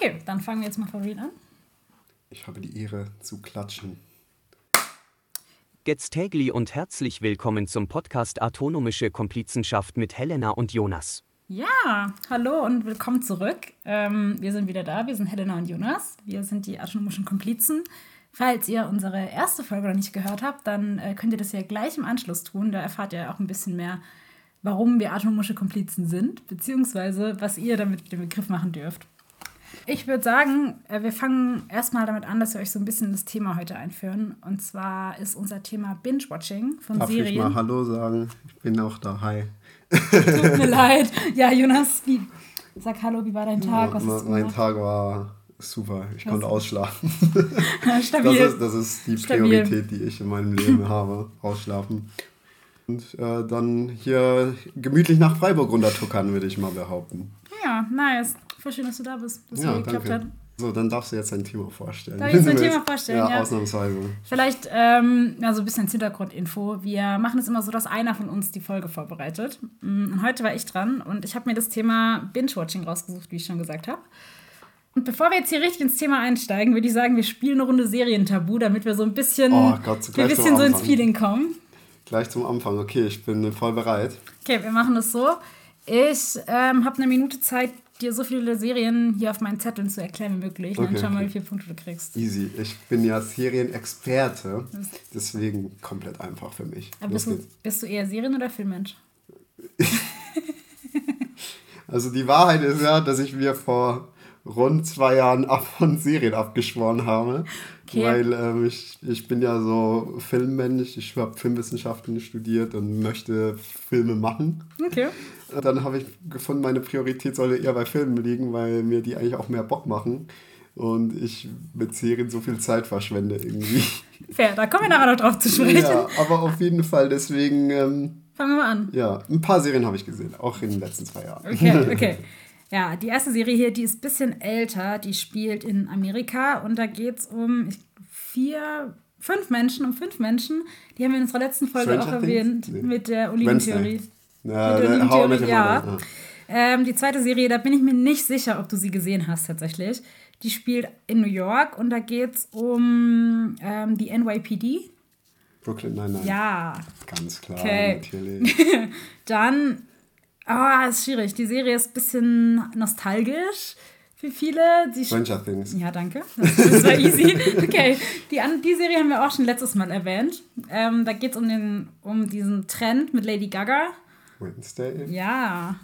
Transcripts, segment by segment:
Okay, dann fangen wir jetzt mal von real an. Ich habe die Ehre zu klatschen. Getztägli und herzlich willkommen zum Podcast Autonomische Komplizenschaft mit Helena und Jonas. Ja, hallo und willkommen zurück. Ähm, wir sind wieder da, wir sind Helena und Jonas. Wir sind die autonomischen Komplizen. Falls ihr unsere erste Folge noch nicht gehört habt, dann äh, könnt ihr das ja gleich im Anschluss tun. Da erfahrt ihr auch ein bisschen mehr, warum wir autonomische Komplizen sind, beziehungsweise was ihr damit mit dem Begriff machen dürft. Ich würde sagen, äh, wir fangen erstmal damit an, dass wir euch so ein bisschen das Thema heute einführen. Und zwar ist unser Thema Binge-Watching von Darf Serien. ich mal Hallo sagen? Ich bin auch da. Hi. Tut mir leid. Ja, Jonas, wie, sag Hallo, wie war dein Tag? Was mein gemacht? Tag war super. Ich konnte ausschlafen. Stabil. Das ist, das ist die Stabil. Priorität, die ich in meinem Leben habe. Ausschlafen. Und äh, dann hier gemütlich nach Freiburg runtertuckern, würde ich mal behaupten. Ja, nice. Voll schön, dass du da bist, dass Ja, es geklappt hat. So, dann darfst du jetzt dein Thema vorstellen. Darf ich jetzt mein Thema vorstellen, Ja, ja. ausnahmsweise. Vielleicht ähm, ja, so ein bisschen Hintergrundinfo. Wir machen es immer so, dass einer von uns die Folge vorbereitet. Mm, Und heute war ich dran und ich habe mir das Thema Binge-Watching rausgesucht, wie ich schon gesagt habe. Und bevor wir jetzt hier richtig ins Thema einsteigen, würde ich sagen, wir spielen eine Runde Serientabu, damit wir so ein bisschen, Oh Gott, wir ein bisschen so ins. Feeling kommen. Gleich zum Anfang. Okay, ich bin voll bereit. Okay, wir machen das so. Ich ähm, habe eine Minute Zeit, dir so viele Serien hier auf meinen Zetteln zu erklären wie möglich. Okay, dann schauen wir mal, okay. wie viele Punkte du kriegst. Easy. Ich bin ja Serienexperte. Deswegen komplett einfach für mich. Aber bist, du, bist du eher Serien- oder Filmmensch? Also die Wahrheit ist ja, dass ich mir vor rund zwei Jahren ab von Serien abgeschworen habe. Okay. Weil ähm, ich, ich bin ja so Filmmensch, ich habe Filmwissenschaften studiert und möchte Filme machen. Okay. Und Dann habe ich gefunden, meine Priorität sollte eher bei Filmen liegen, weil mir die eigentlich auch mehr Bock machen. Und ich mit Serien so viel Zeit verschwende irgendwie. Fair, da kommen wir nachher noch drauf zu sprechen. Ja, aber auf jeden Fall deswegen, ähm, Fangen wir mal an. ja, ein paar Serien habe ich gesehen, auch in den letzten zwei Jahren. Okay, okay. Ja, die erste Serie hier, die ist ein bisschen älter. Die spielt in Amerika und da geht es um vier, fünf Menschen, um fünf Menschen. Die haben wir in unserer letzten Folge Stranger auch erwähnt Nee. mit der Oliventheorie. Ja, Mit der Oliventheorie, ja. Mother, Ähm, die zweite Serie, da bin ich mir nicht sicher, ob du sie gesehen hast tatsächlich. Die spielt in New York und da geht es um ähm, die NYPD. Brooklyn Nine-Nine. Ja, Ganz klar, Okay. natürlich. Dann, ah, ist schwierig. Die Serie ist ein bisschen nostalgisch für viele. Die Stranger Things. ja, danke. Das, das war easy. Okay, die, an- die Serie haben wir auch schon letztes Mal erwähnt. Ähm, da geht es um, den- um diesen Trend mit Lady Gaga. Wednesday. Ja.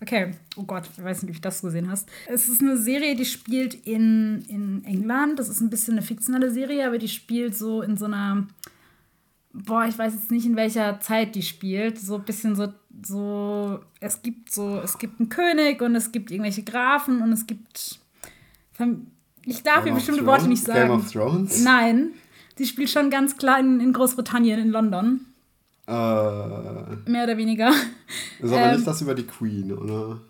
Okay. Oh Gott, ich weiß nicht, ob ich das gesehen hast. Es ist eine Serie, die spielt in, in England. Das ist ein bisschen eine fiktionale Serie, aber die spielt so in so einer. Boah, ich weiß jetzt nicht, in welcher Zeit die spielt. So ein bisschen so, so. Es gibt so, es gibt einen König und es gibt irgendwelche Grafen und es gibt. Ich darf hier Game bestimmte? Worte nicht sagen. Game of Thrones? Nein. Sie spielt schon ganz klar in, Großbritannien, in London. Äh, Mehr oder weniger. ist aber Ähm, nicht das über die Queen, oder?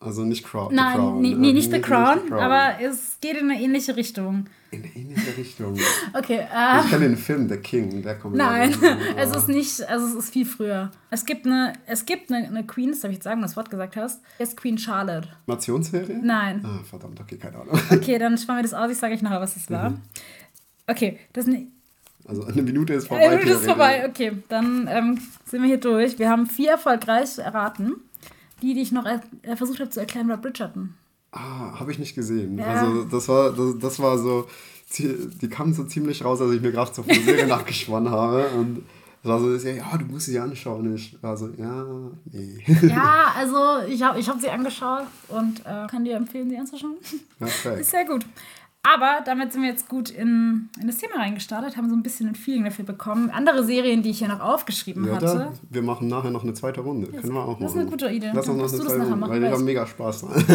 Also nicht Crown. The Nein, Crown. nee, ja. nee, nicht The Nicht- Crown, The Crown. aber es geht in eine ähnliche Richtung. In eine ähnliche Richtung. Okay, äh, Ich kenne den Film The King, der kommt nein, ja- es ist nicht, also es ist viel früher. Es gibt eine, es gibt eine, eine Queen, das darf ich jetzt sagen, das Wort gesagt hast, ist Queen Charlotte. Animationsserie? Nein. Ah, verdammt, okay, keine Ahnung. Okay, dann sparen wir das aus, ich sage euch nachher, was das Mhm. war. Okay, das ist eine, Also eine Minute ist vorbei. äh, das ist vorbei. Okay, dann ähm, sind wir hier durch. Wir haben vier erfolgreich erraten. Die, die ich noch er äh, versucht habe zu erklären, war Bridgerton. Ah, habe ich nicht gesehen. Ja. Also das war, das, das war so, die kamen so ziemlich raus, als ich mir gerade so von Serie nachgesponnen habe. Und es war so, ja, du musst sie anschauen. Und ich war so, ja, nee. Ja, also ich habe ich hab sie angeschaut und äh, kann dir empfehlen, sie anzuschauen. Perfekt. Ist sehr gut. Aber damit sind wir jetzt gut in, in das Thema reingestartet, haben so ein bisschen ein Feeling dafür bekommen. Andere Serien, die ich hier noch aufgeschrieben Ja, hatte. dann, wir machen nachher noch eine zweite Runde. Können wir auch das ist machen. eine gute Idee. Lass uns noch eine das zweite Runde, machen, weil ich weil habe ich- mega Spaß dran. Hast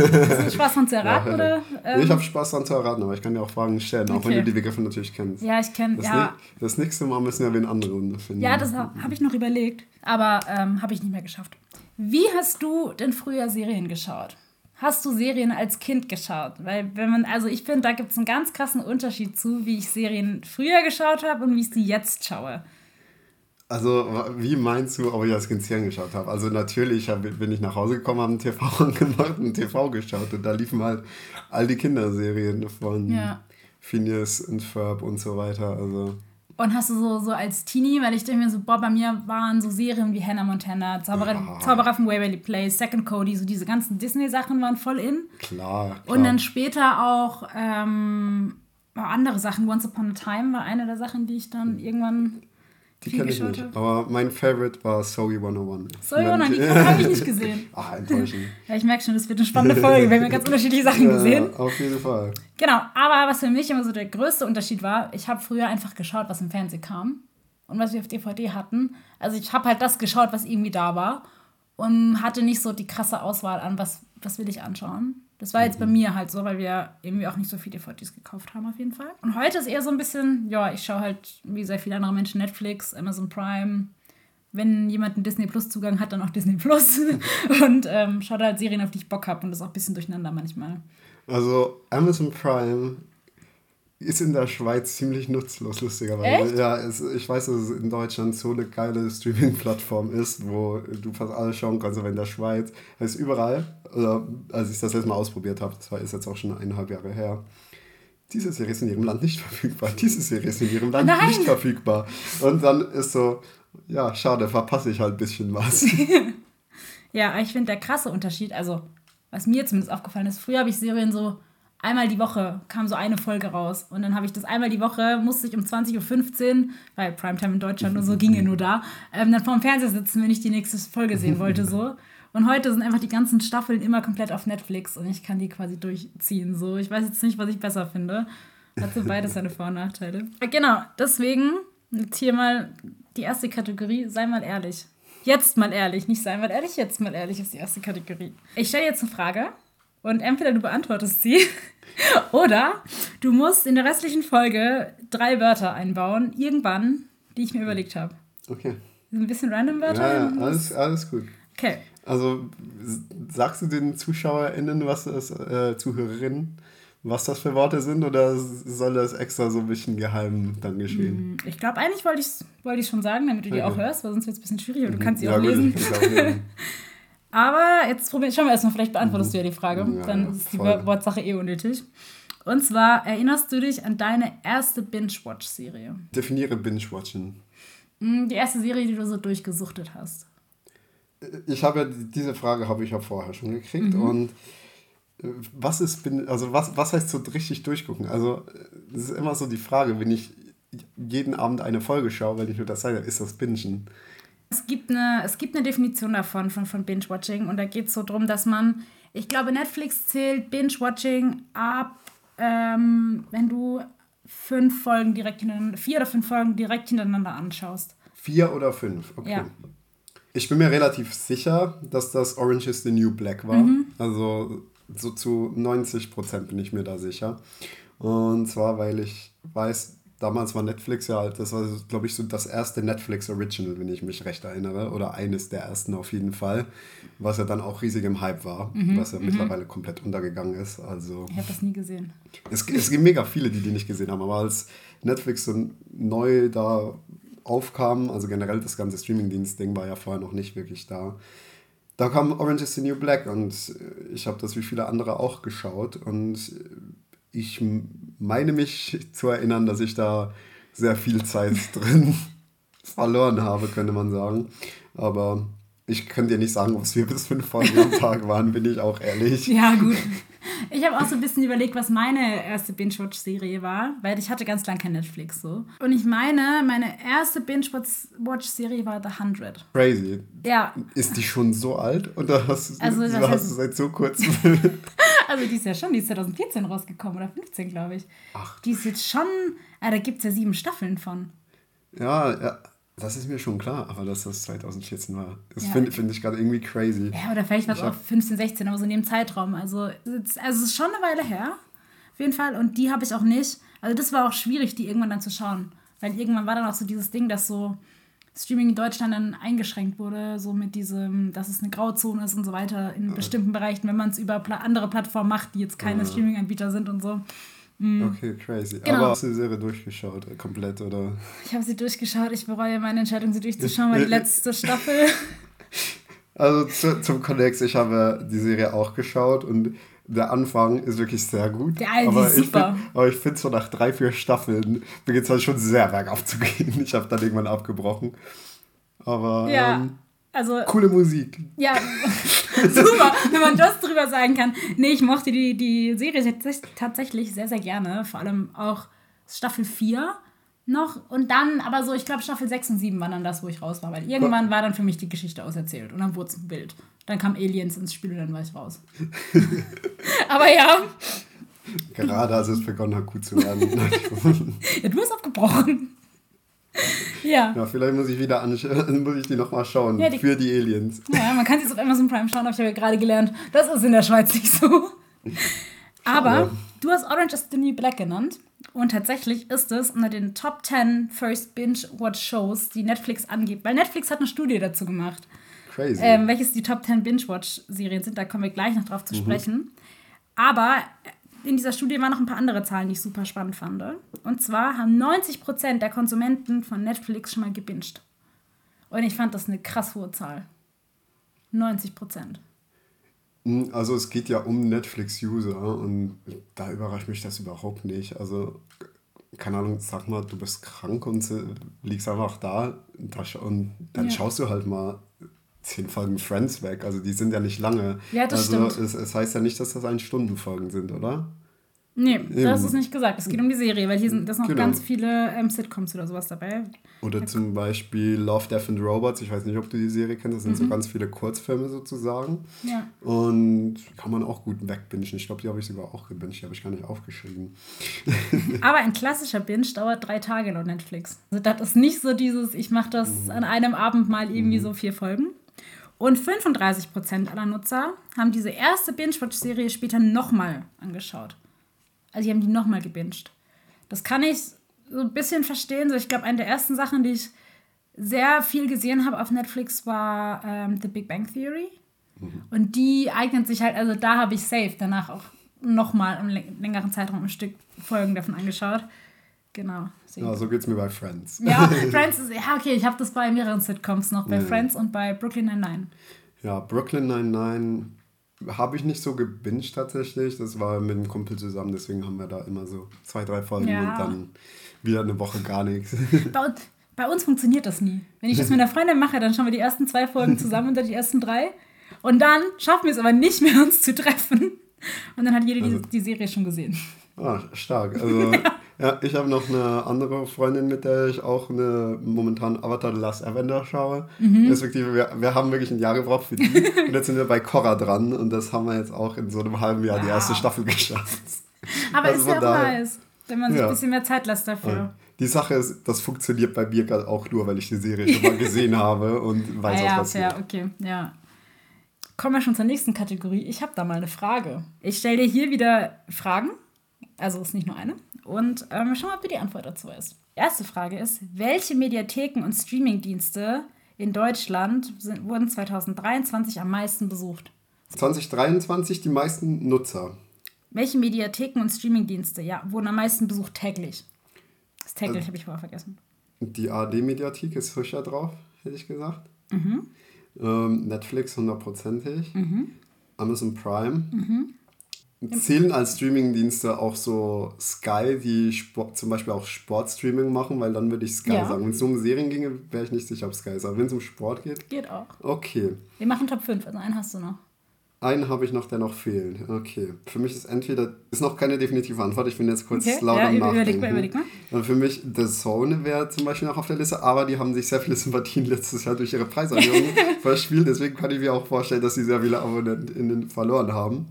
du Spaß dran zu erraten, Ja, oder? Ähm, ich habe Spaß dran zu erraten, aber ich kann dir auch Fragen stellen, auch Okay. wenn du die Begriffe natürlich kennst. ja, ich kenne, Das, ja. das nächste Mal müssen wir eine andere Runde finden. Ja, das ha- habe ich noch überlegt, aber ähm, habe ich nicht mehr geschafft. Wie hast du denn früher Serien geschaut? Hast du Serien als Kind geschaut? Weil, wenn man, also ich finde, da gibt es einen ganz krassen Unterschied zu, wie ich Serien früher geschaut habe und wie ich sie jetzt schaue. Also, wie meinst du, ob ich das ins Hirn geschaut habe? Also, natürlich hab, bin ich nach Hause gekommen, habe einen TV angemacht und TV geschaut. Und da liefen halt all die Kinderserien von Ja. Phineas und Ferb und so weiter. Also, Und hast du so, so als Teenie, weil ich denke mir so, boah, bei mir waren so Serien wie Hannah Montana, Zauberer, Ja. Zauberer von Waverly Place, Second Cody, so diese ganzen Disney-Sachen waren voll in. klar. klar. Und dann später auch ähm, andere Sachen. Once Upon a Time war eine der Sachen, die ich dann irgendwann die kenne ich nicht. Aber mein Favorite war Zoe 101. Sorry, Jona, die habe ich nicht gesehen. Ah, enttäuschend. Ja, ich merke schon, das wird eine spannende Folge. Wir haben ja ganz unterschiedliche Sachen gesehen. Ja, auf jeden Fall. Genau, aber was für mich immer so der größte Unterschied war, ich habe früher einfach geschaut, was im Fernsehen kam und was wir auf DVD hatten. Also ich habe halt das geschaut, was irgendwie da war und hatte nicht so die krasse Auswahl an, was, was will ich anschauen. Das war jetzt bei mir halt so, weil wir irgendwie auch nicht so viele DVDs gekauft haben auf jeden Fall. Und heute ist eher so ein bisschen, ja, ich schaue halt wie sehr viele andere Menschen Netflix, Amazon Prime. Wenn jemand einen Disney Plus Zugang hat, dann auch Disney Plus. und ähm, schaut halt Serien, auf die ich Bock habe und das ist auch ein bisschen durcheinander manchmal. Also Amazon Prime ist in der Schweiz ziemlich nutzlos, lustigerweise. Echt? Ja, es, ich weiß, dass es in Deutschland so eine geile Streaming-Plattform ist, wo du fast alles schauen kannst, aber in der Schweiz es ist überall, oder als ich das letzte Mal ausprobiert habe, das war ist jetzt auch schon eineinhalb Jahre her, diese Serie ist in ihrem Land nicht verfügbar, diese Serie ist in ihrem Land Nein. nicht verfügbar. Und dann ist so, ja, schade, verpasse ich halt ein bisschen was. Ja, ich finde der krasse Unterschied, also was mir zumindest aufgefallen ist, früher habe ich Serien so einmal die Woche kam so eine Folge raus und dann habe ich das einmal die Woche, musste ich um 20.15 Uhr, weil Primetime in Deutschland und so ging ja nur da, ähm, dann vorm Fernseher sitzen, wenn ich die nächste Folge sehen wollte so. Und heute sind einfach die ganzen Staffeln immer komplett auf Netflix und ich kann die quasi durchziehen. So, ich weiß jetzt nicht, was ich besser finde. Hat so beides seine Vor- und Nachteile. Genau, deswegen jetzt hier mal die erste Kategorie, sei mal ehrlich. Jetzt mal ehrlich, nicht sei mal ehrlich, jetzt mal ehrlich ist die erste Kategorie. Ich stelle jetzt eine Frage und entweder du beantwortest sie oder du musst in der restlichen Folge drei Wörter einbauen, irgendwann, die ich mir überlegt habe. Okay. Ein bisschen random Wörter. Ja, ja, alles, alles gut. Okay. Also sagst du den ZuschauerInnen, was das, äh, Zuhörerinnen, was das für Worte sind oder soll das extra so ein bisschen geheim dann geschehen? Ich glaube, eigentlich wollte ich es wollte ich schon sagen, damit du die auch Okay. hörst, weil sonst wird es ein bisschen schwierig und du kannst sie Ja, auch gut, lesen. ich auch lesen. Aber jetzt probieren, schauen wir erstmal, vielleicht beantwortest du ja die Frage. Ja, Dann ist die. Wortsache eh unnötig. Und zwar, erinnerst du dich an deine erste Binge-Watch-Serie? Definiere Binge-Watchen. Hm, Die erste Serie, die du so durchgesuchtet hast. Ich habe ja diese Frage habe ich ja vorher schon gekriegt Mhm. und äh, was ist also was was heißt so richtig durchgucken? Also äh, das ist immer so die Frage, wenn ich jeden Abend eine Folge schaue, wenn ich nur das sage, ist das Bingen? Es gibt eine, es gibt eine Definition davon, von, von Binge-Watching. Und da geht es so drum, dass man, ich glaube, Netflix zählt Binge-Watching ab, ähm, wenn du fünf Folgen direkt hintereinander, vier oder fünf Folgen direkt hintereinander anschaust. Vier oder fünf, okay. Ja. Ich bin mir relativ sicher, dass das Orange is the New Black war. Also so zu 90 Prozent bin ich mir da sicher. Und zwar, weil ich weiß, damals war Netflix ja halt, das war, glaube ich, so das erste Netflix Original, wenn ich mich recht erinnere. Oder eines der ersten auf jeden Fall. Was ja dann auch riesig im Hype war, was ja mittlerweile komplett untergegangen ist. Also Ich habe das nie gesehen. es, es gibt mega viele, die die nicht gesehen haben, aber als Netflix so neu da aufkam, also generell das ganze Streamingdienst-Ding war ja vorher noch nicht wirklich da. Da kam Orange is the New Black und ich habe das wie viele andere auch geschaut und ich meine mich zu erinnern, dass ich da sehr viel Zeit drin verloren habe, könnte man sagen. Aber ich kann dir nicht sagen, ob es vier bis fünf Folgen am Tag waren, bin ich auch ehrlich. Ja, gut. Ich habe auch so ein bisschen überlegt, was meine erste Binge-Watch-Serie war, weil ich hatte ganz lange kein Netflix so. Und ich meine, meine erste Binge-Watch-Serie war The 100. Crazy. Ja, Ist die schon so alt? Oder hast, du- Also, du hast heißt- du seit so kurzem? also die ist ja schon, die ist 2014 rausgekommen oder 15, glaube ich. Ach. Die ist jetzt schon, ah, da gibt es ja sieben Staffeln von. ja, ja, das ist mir schon klar, aber dass das 2014 war. Das Ja. finde find ich gerade irgendwie crazy. Ja, oder vielleicht war es auch hab- 15, 16, aber so in dem Zeitraum. Also, es- also es ist schon eine Weile her. Auf jeden Fall. Und die habe ich auch nicht. Also das war auch schwierig, die irgendwann dann zu schauen. Weil irgendwann war dann auch so dieses Ding, dass so Streaming in Deutschland dann eingeschränkt wurde, so mit diesem, dass es eine Grauzone ist und so weiter in bestimmten Bereichen, wenn man es über pla andere Plattformen macht, die jetzt keine Streaming-Anbieter sind und so. Okay, crazy. Genau. Aber hast du die Serie durchgeschaut, äh, komplett, oder? Ich habe sie durchgeschaut. Ich bereue meine Entscheidung, sie durchzuschauen, weil die letzte Staffel. Also zu, zum Kontext, ich habe die Serie auch geschaut und der Anfang ist wirklich sehr gut. Ja, die aber ist ich super. Find, aber ich finde so nach drei, vier Staffeln beginnt es halt schon sehr bergauf zu gehen. Ich habe dann irgendwann abgebrochen. Aber Ja, ähm, also coole Musik. Ja, super, wenn man das drüber sagen kann. Nee, ich mochte die, die Serie tats- tatsächlich sehr, sehr gerne. Vor allem auch Staffel 4 noch. Und dann, aber so, ich glaube, Staffel 6 und 7 waren dann das, wo ich raus war. Weil irgendwann war dann für mich die Geschichte auserzählt. Und dann wurde es wild. Dann kam Aliens ins Spiel und dann war ich raus. aber ja, Gerade als es begonnen hat, gut zu werden. ja du hast abgebrochen. ja. ja, vielleicht muss ich wieder anschauen, muss ich die nochmal schauen. Ja, die- für die Aliens. Ja, man kann es jetzt auf Amazon Prime schauen, aber ich habe ja gerade gelernt, das ist in der Schweiz nicht so. Aber Schade. du hast Orange is the New Black genannt. Und tatsächlich ist es unter den Top 10 First Binge-Watch-Shows, die Netflix angibt. Weil Netflix hat eine Studie dazu gemacht, Crazy. ähm, welches die Top 10 Binge-Watch-Serien sind. Da kommen wir gleich noch drauf Mhm. zu sprechen. Aber in dieser Studie waren noch ein paar andere Zahlen, die ich super spannend fand. Und zwar haben 90% der Konsumenten von Netflix schon mal gebinged. Und ich fand das eine krass hohe Zahl. 90 Prozent. Mm, Also es geht ja um Netflix-User und da überrascht mich das überhaupt nicht. Also, keine Ahnung, sag mal, du bist krank und liegst einfach da, und dann Ja. schaust du halt mal zehn Folgen Friends weg. Also die sind ja nicht lange. Ja, das also stimmt. Es, es heißt ja nicht, dass das ein Stundenfolgen sind, oder? Nee, das Eben. ist nicht gesagt. Es geht um die Serie, weil hier sind das noch Genau. ganz viele ähm, Sitcoms oder sowas dabei. Oder zum Beispiel Love, Death and Robots. Ich weiß nicht, ob du die Serie kennst. Das sind Mhm. so ganz viele Kurzfilme sozusagen. Ja. Und kann man auch gut wegbingen. Ich glaube, die habe ich sogar auch gebinged. Die habe ich gar nicht aufgeschrieben. Aber ein klassischer Binge dauert drei Tage laut Netflix. Also das ist nicht so dieses, ich mache das an einem Abend mal irgendwie so vier Folgen. Und 35% aller Nutzer haben diese erste Binge-Watch-Serie später nochmal angeschaut. Also die haben die nochmal gebinged. Das kann ich so ein bisschen verstehen. So, ich glaube, eine der ersten Sachen, die ich sehr viel gesehen habe auf Netflix, war ähm, The Big Bang Theory. Und die eignet sich halt, also da habe ich safe danach auch nochmal im läng- längeren Zeitraum ein Stück Folgen davon angeschaut. Genau. Ja, so geht es mir bei Friends. Ja, Friends ist, ja, okay, ich habe das bei mehreren Sitcoms noch, bei Ja. Friends und bei Brooklyn Nine-Nine. Ja, Brooklyn Nine-Nine habe ich nicht so gebinged tatsächlich. Das war mit einem Kumpel zusammen, deswegen haben wir da immer so zwei, drei Folgen Ja. und dann wieder eine Woche gar nichts. Bei, uns- bei uns funktioniert das nie. Wenn ich das mit einer Freundin mache, dann schauen wir die ersten zwei Folgen zusammen unter die ersten drei. Und dann schaffen wir es aber nicht mehr, uns zu treffen. Und dann hat jeder die, Also- die Serie schon gesehen. Ah, stark. Also, ja, ich habe noch eine andere Freundin, mit der ich auch eine momentan Avatar The Last Avenger schaue. Mhm. Respektive, wir, wir haben wirklich ein Jahr gebraucht für die. und jetzt sind wir bei Korra dran und das haben wir jetzt auch in so einem halben Jahr die erste Wow. Staffel geschafft. Aber Also ist ja auch nice, wenn man sich Ja. ein bisschen mehr Zeit lässt dafür. Die Sache ist, das funktioniert bei mir gerade auch nur, weil ich die Serie schon mal gesehen habe und weiß, ah, was ja, passiert. fair, okay, ja. Kommen wir schon zur nächsten Kategorie. Ich habe da mal eine Frage. Ich stelle dir hier wieder Fragen. Also ist nicht nur eine. Und ähm, schau mal, wie die Antwort dazu ist. Erste Frage ist, welche Mediatheken und Streamingdienste in Deutschland sind, wurden 2023 am meisten besucht? 2023 die meisten Nutzer. Welche Mediatheken und Streamingdienste, ja, wurden am meisten besucht täglich? Das täglich Also- habe ich vorher vergessen. Die ARD-Mediathek ist frischer drauf, hätte ich gesagt. Mhm. Ähm, Netflix hundertprozentig. Amazon Prime. Zählen als Streamingdienste auch so Sky, die Sport, zum Beispiel auch Sportstreaming machen, weil dann würde ich Sky Ja. sagen. Wenn es nur um Serien ginge, wäre ich nicht sicher, ob Sky ist. Aber wenn es um Sport geht, Geht auch. okay. Wir machen Top 5, also einen hast du noch. Einen habe ich noch, der noch fehlt. Okay. Für mich ist entweder, ist noch keine definitive Antwort, ich bin jetzt kurz Okay, laut ja, über- überleg Nachdenken. mal, überleg mal. Und für mich, The Zone wäre zum Beispiel noch auf der Liste, aber die haben sich sehr viele Sympathien letztes Jahr durch ihre Preiserhöhung verspielt. Deswegen kann ich mir auch vorstellen, dass sie sehr viele AbonnentInnen verloren haben.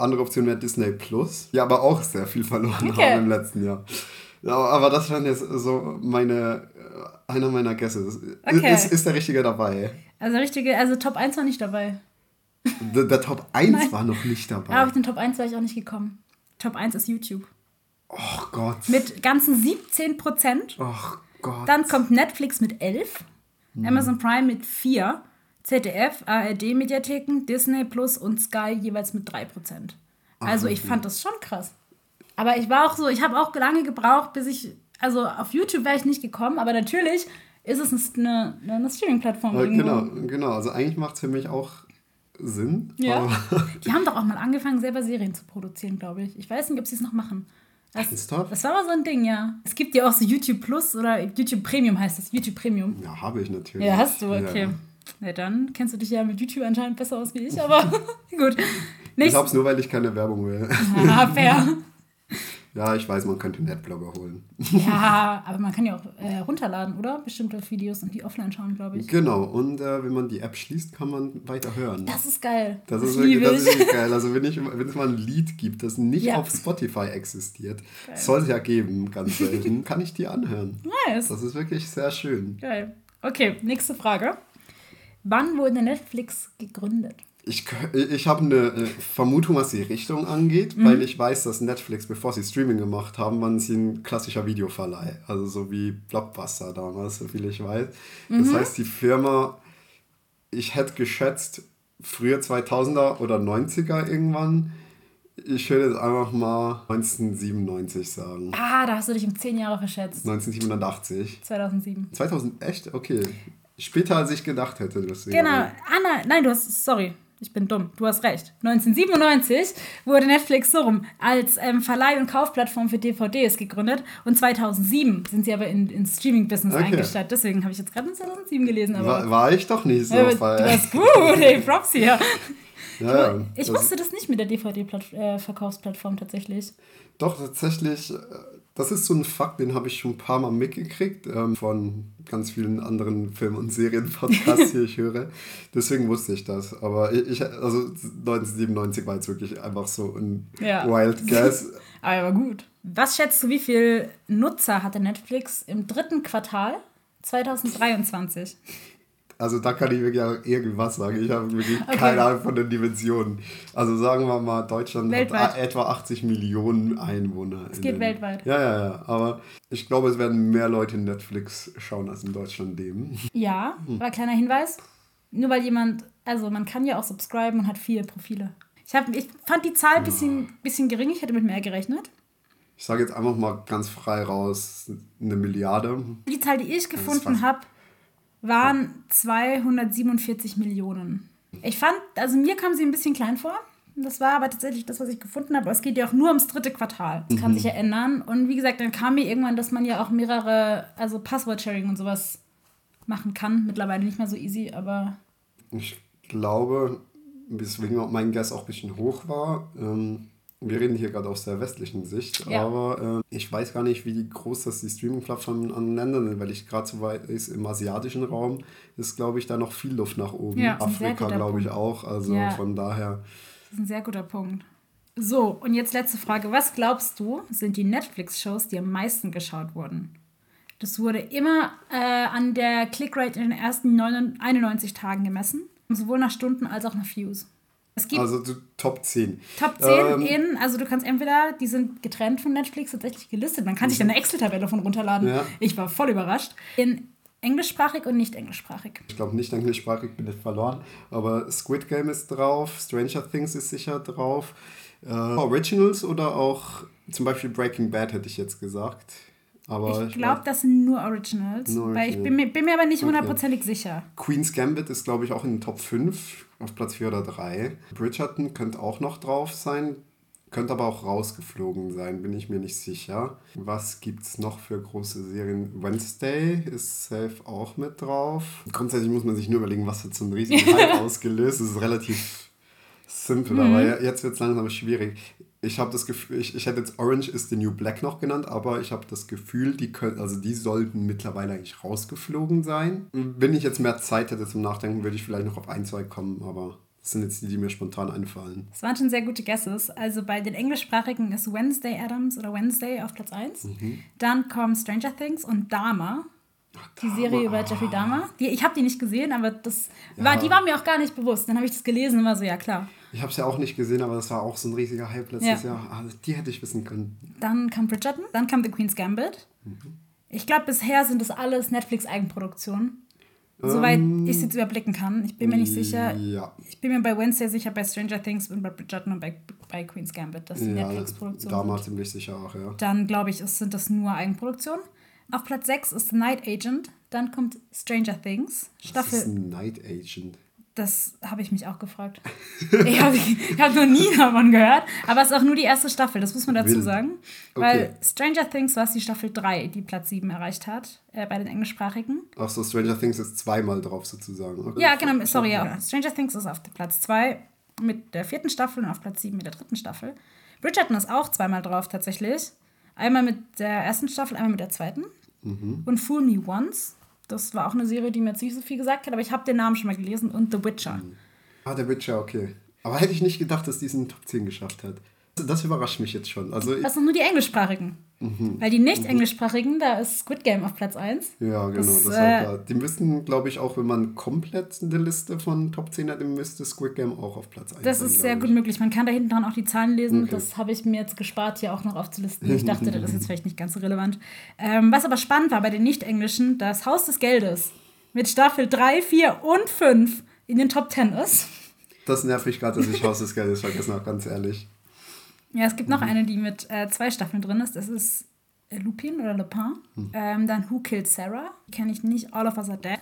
Andere Option wäre Disney Plus. Ja, aber auch sehr viel verloren Okay. haben im letzten Jahr. Ja, aber das wären jetzt so meine, äh, einer meiner Guesses. Okay. Ist, ist der Richtige dabei? Also richtige, also Top 1 war nicht dabei. Der, der Top 1 Nein. war noch nicht dabei. Aber auf den Top 1 wäre ich auch nicht gekommen. Top 1 ist YouTube. Oh Gott. Mit ganzen 17 Prozent. Oh Gott. Dann kommt Netflix mit 11, Amazon Prime mit 4, ZDF, ARD-Mediatheken, Disney Plus und Sky jeweils mit 3 Prozent. Also ich fand das schon krass. Aber ich war auch so, ich habe auch lange gebraucht, bis ich, also auf YouTube wäre ich nicht gekommen, aber natürlich ist es eine, eine Streaming-Plattform. Äh, irgendwo. genau, genau. Also eigentlich macht es für mich auch Sinn. Ja. Die haben doch auch mal angefangen, selber Serien zu produzieren, glaube ich. Ich weiß nicht, ob sie es noch machen. Das, Ernsthaft? das war mal so ein Ding, ja. Es gibt ja auch so YouTube Plus oder YouTube Premium heißt das. YouTube Premium. Ja, habe ich natürlich. Ja, hast du, okay. Ja. Ja, dann kennst du dich ja mit YouTube anscheinend besser aus wie ich, aber gut. Ich Nicht. habe es nur, weil ich keine Werbung will. Ah, fair. Ja, ich weiß, man könnte einen Netblogger holen. Ja, aber man kann ja auch äh, runterladen, oder? Bestimmte Videos und die offline schauen, glaube ich. Genau, und äh, wenn man die App schließt, kann man weiter hören. Das ist geil. Das ist, wirklich, das ist ich. wirklich geil. Also wenn, ich, wenn es mal ein Lied gibt, das nicht Ja. auf Spotify existiert, soll es ja geben, ganz selten, kann ich die anhören. Nice. Das ist wirklich sehr schön. Geil. Okay, nächste Frage. Wann wurde Netflix gegründet? Ich, ich habe eine äh, Vermutung, was die Richtung angeht, Mhm. weil ich weiß, dass Netflix, bevor sie Streaming gemacht haben, waren sie ein klassischer Videoverleih. Also so wie Blockbuster damals, so viel ich weiß. Mhm. Das heißt, die Firma, ich hätte geschätzt, früher 2000er oder 90er irgendwann. Ich würde jetzt einfach mal 1997 sagen. Ah, da hast du dich um 10 Jahre verschätzt. 1987. 2007. 2000, echt? Okay. Später als ich gedacht hätte. Deswegen. Genau. Anna, nein, du hast, sorry, ich bin dumm. Du hast recht. 1997 wurde Netflix so rum als ähm, Verleih- und Kaufplattform für DVDs gegründet und 2007 sind sie aber in, ins Streaming-Business Okay. eingestiegen. Deswegen habe ich jetzt gerade 2007 gelesen. Aber War, war ich doch nicht so. Weil- du warst gut, ey, Props hier. ja, Ich das- wusste das nicht mit der DVD-Verkaufsplattform tatsächlich. Doch, tatsächlich, äh, das ist so ein Fakt, den habe ich schon ein paar Mal mitgekriegt ähm, von ganz vielen anderen Film- und Serienpodcasts, die ich höre. Deswegen wusste ich das. Aber ich, also 1997 war jetzt wirklich einfach so ein Ja. Wild Guess. Aber gut. Was schätzt du, wie viel Nutzer hatte Netflix im dritten Quartal 2023? Also da kann ich wirklich auch irgendwas sagen. Ich habe wirklich keine Ahnung von den Dimensionen. Also sagen wir mal, Deutschland Weltweit. hat etwa 80 Millionen Einwohner. Es geht weltweit. Ja, ja, ja. Aber ich glaube, es werden mehr Leute Netflix schauen, als in Deutschland leben. Ja, aber kleiner Hinweis. Nur weil jemand, also man kann ja auch subscriben und hat viele Profile. Ich, hab, ich fand die Zahl ein bisschen, bisschen gering, ich hätte mit mehr gerechnet. Ich sage jetzt einfach mal ganz frei raus, eine Milliarde. Die Zahl, die ich gefunden habe, waren 247 Millionen. Ich fand, also mir kam sie ein bisschen klein vor. Das war aber tatsächlich das, was ich gefunden habe. Aber es geht ja auch nur ums dritte Quartal. Das kann sich ja ändern. Und wie gesagt, dann kam mir irgendwann, dass man ja auch mehrere, also Passwort-Sharing und sowas machen kann. Mittlerweile nicht mehr so easy, aber Ich glaube, weswegen auch mein Guess auch ein bisschen hoch war. Ähm, wir reden hier gerade aus der westlichen Sicht, Ja. aber ähm, ich weiß gar nicht, wie groß das die Streaming-Plattformen in anderen Ländern sind, weil ich gerade so weit ist im asiatischen Raum, ist, glaube ich, da noch viel Luft nach oben. Ja, Afrika, glaube ich, Punkt. auch. Also Ja. von daher. Das ist ein sehr guter Punkt. So, und jetzt letzte Frage. Was glaubst du, sind die Netflix-Shows, die am meisten geschaut wurden? Das wurde immer äh, an der Clickrate in den ersten 99 91 Tagen gemessen. Sowohl nach Stunden als auch nach Views. Also so Top 10. Top 10 ähm, in, also du kannst entweder, die sind getrennt von Netflix tatsächlich gelistet. Man kann sich da eine Excel-Tabelle davon runterladen. Ja. Ich war voll überrascht. In englischsprachig und nicht englischsprachig. Ich glaube nicht englischsprachig, bin ich verloren. Aber Squid Game ist drauf, Stranger Things ist sicher drauf. Äh, Originals oder auch zum Beispiel Breaking Bad hätte ich jetzt gesagt. Aber Ich glaube, das sind nur Originals. Nur weil ich Original. bin mir, bin mir aber nicht Okay. hundertprozentig sicher. Queen's Gambit ist, glaube ich, auch in den Top 5, auf Platz 4 oder 3. Bridgerton könnte auch noch drauf sein, könnte aber auch rausgeflogen sein, bin ich mir nicht sicher. Was gibt es noch für große Serien? Wednesday ist safe auch mit drauf. Grundsätzlich muss man sich nur überlegen, was hat so einen riesigen Hype ausgelöst. Das ist relativ simpel, aber jetzt wird es langsam schwierig. Ich habe das Gefühl, ich, ich hätte jetzt Orange is the New Black noch genannt, aber ich habe das Gefühl, die können, also die sollten mittlerweile eigentlich rausgeflogen sein. Wenn ich jetzt mehr Zeit hätte zum Nachdenken, würde ich vielleicht noch auf ein, zwei kommen, aber das sind jetzt die, die mir spontan einfallen. Das waren schon sehr gute Guesses. Also bei den englischsprachigen ist Wednesday Adams oder Wednesday auf Platz 1. Mhm. Dann kommen Stranger Things und Dahmer. Die Serie über. Jeffrey Dahmer. Die, ich habe die nicht gesehen, aber das war, die war mir auch gar nicht bewusst. Dann habe ich das gelesen und war so, ja klar. Ich habe es ja auch nicht gesehen, aber das war auch so ein riesiger Hype letztes Ja. Jahr. Also die hätte ich wissen können. Dann kam Bridgerton, dann kam The Queen's Gambit. Mhm. Ich glaube, bisher sind das alles Netflix-Eigenproduktionen. Soweit ich es jetzt überblicken kann. Ich bin mir nicht sicher. Ja. Ich bin mir bei Wednesday sicher, bei Stranger Things und bei Bridgerton und bei, bei Queen's Gambit. Das sind Ja, Netflix-Produktionen. da mal ziemlich sicher auch, ja. Dann glaube ich, es sind das nur Eigenproduktionen. Auf Platz 6 ist The Night Agent. Dann kommt Stranger Things. Das ist Staffel. ein Night Agent. Das habe ich mich auch gefragt. ich habe hab noch nie davon gehört. Aber es ist auch nur die erste Staffel, das muss man dazu sagen. Okay. Weil Stranger Things war es die Staffel 3, die Platz 7 erreicht hat, äh, bei den englischsprachigen. Ach so, Stranger Things ist zweimal drauf sozusagen. Okay. Ja, genau, sorry, ja. Stranger Things ist auf Platz 2 mit der vierten Staffel und auf Platz 7 mit der dritten Staffel. Bridgerton ist auch zweimal drauf tatsächlich. Einmal mit der ersten Staffel, einmal mit der zweiten. Mhm. Und Fool Me Once. Das war auch eine Serie, die mir jetzt nicht so viel gesagt hat, aber ich habe den Namen schon mal gelesen. Und The Witcher. Mhm. Ah, der Witcher, okay. Aber hätte ich nicht gedacht, dass diesen Top 10 geschafft hat. Das überrascht mich jetzt schon. Also, Das sind nur die englischsprachigen. Mhm. Weil die nicht englischsprachigen, da ist Squid Game auf Platz 1. ja, genau. Das, Das, äh, klar. Die müssten, glaube ich, auch, wenn man komplett eine Liste von Top 10 hätte, müsste Squid Game auch auf Platz 1 Das sein, ist sehr gut möglich. Man kann da hinten dran auch die Zahlen lesen. Okay. Das habe ich mir jetzt gespart, hier auch noch aufzulisten. Ich dachte, das ist jetzt vielleicht nicht ganz so relevant. Ähm, was aber spannend war bei den Nicht-Englischen, das Haus des Geldes mit Staffel 3, 4 und 5 in den Top 10 ist. Das nervt mich gerade, dass ich Haus des Geldes vergessen habe, ganz ehrlich. Ja, es gibt Mhm. noch eine, die mit äh, zwei Staffeln drin ist. Das ist äh, Lupin oder Lupin. Mhm. Ähm, dann Who Killed Sarah? Die kenne ich nicht. All of Us Are Dead.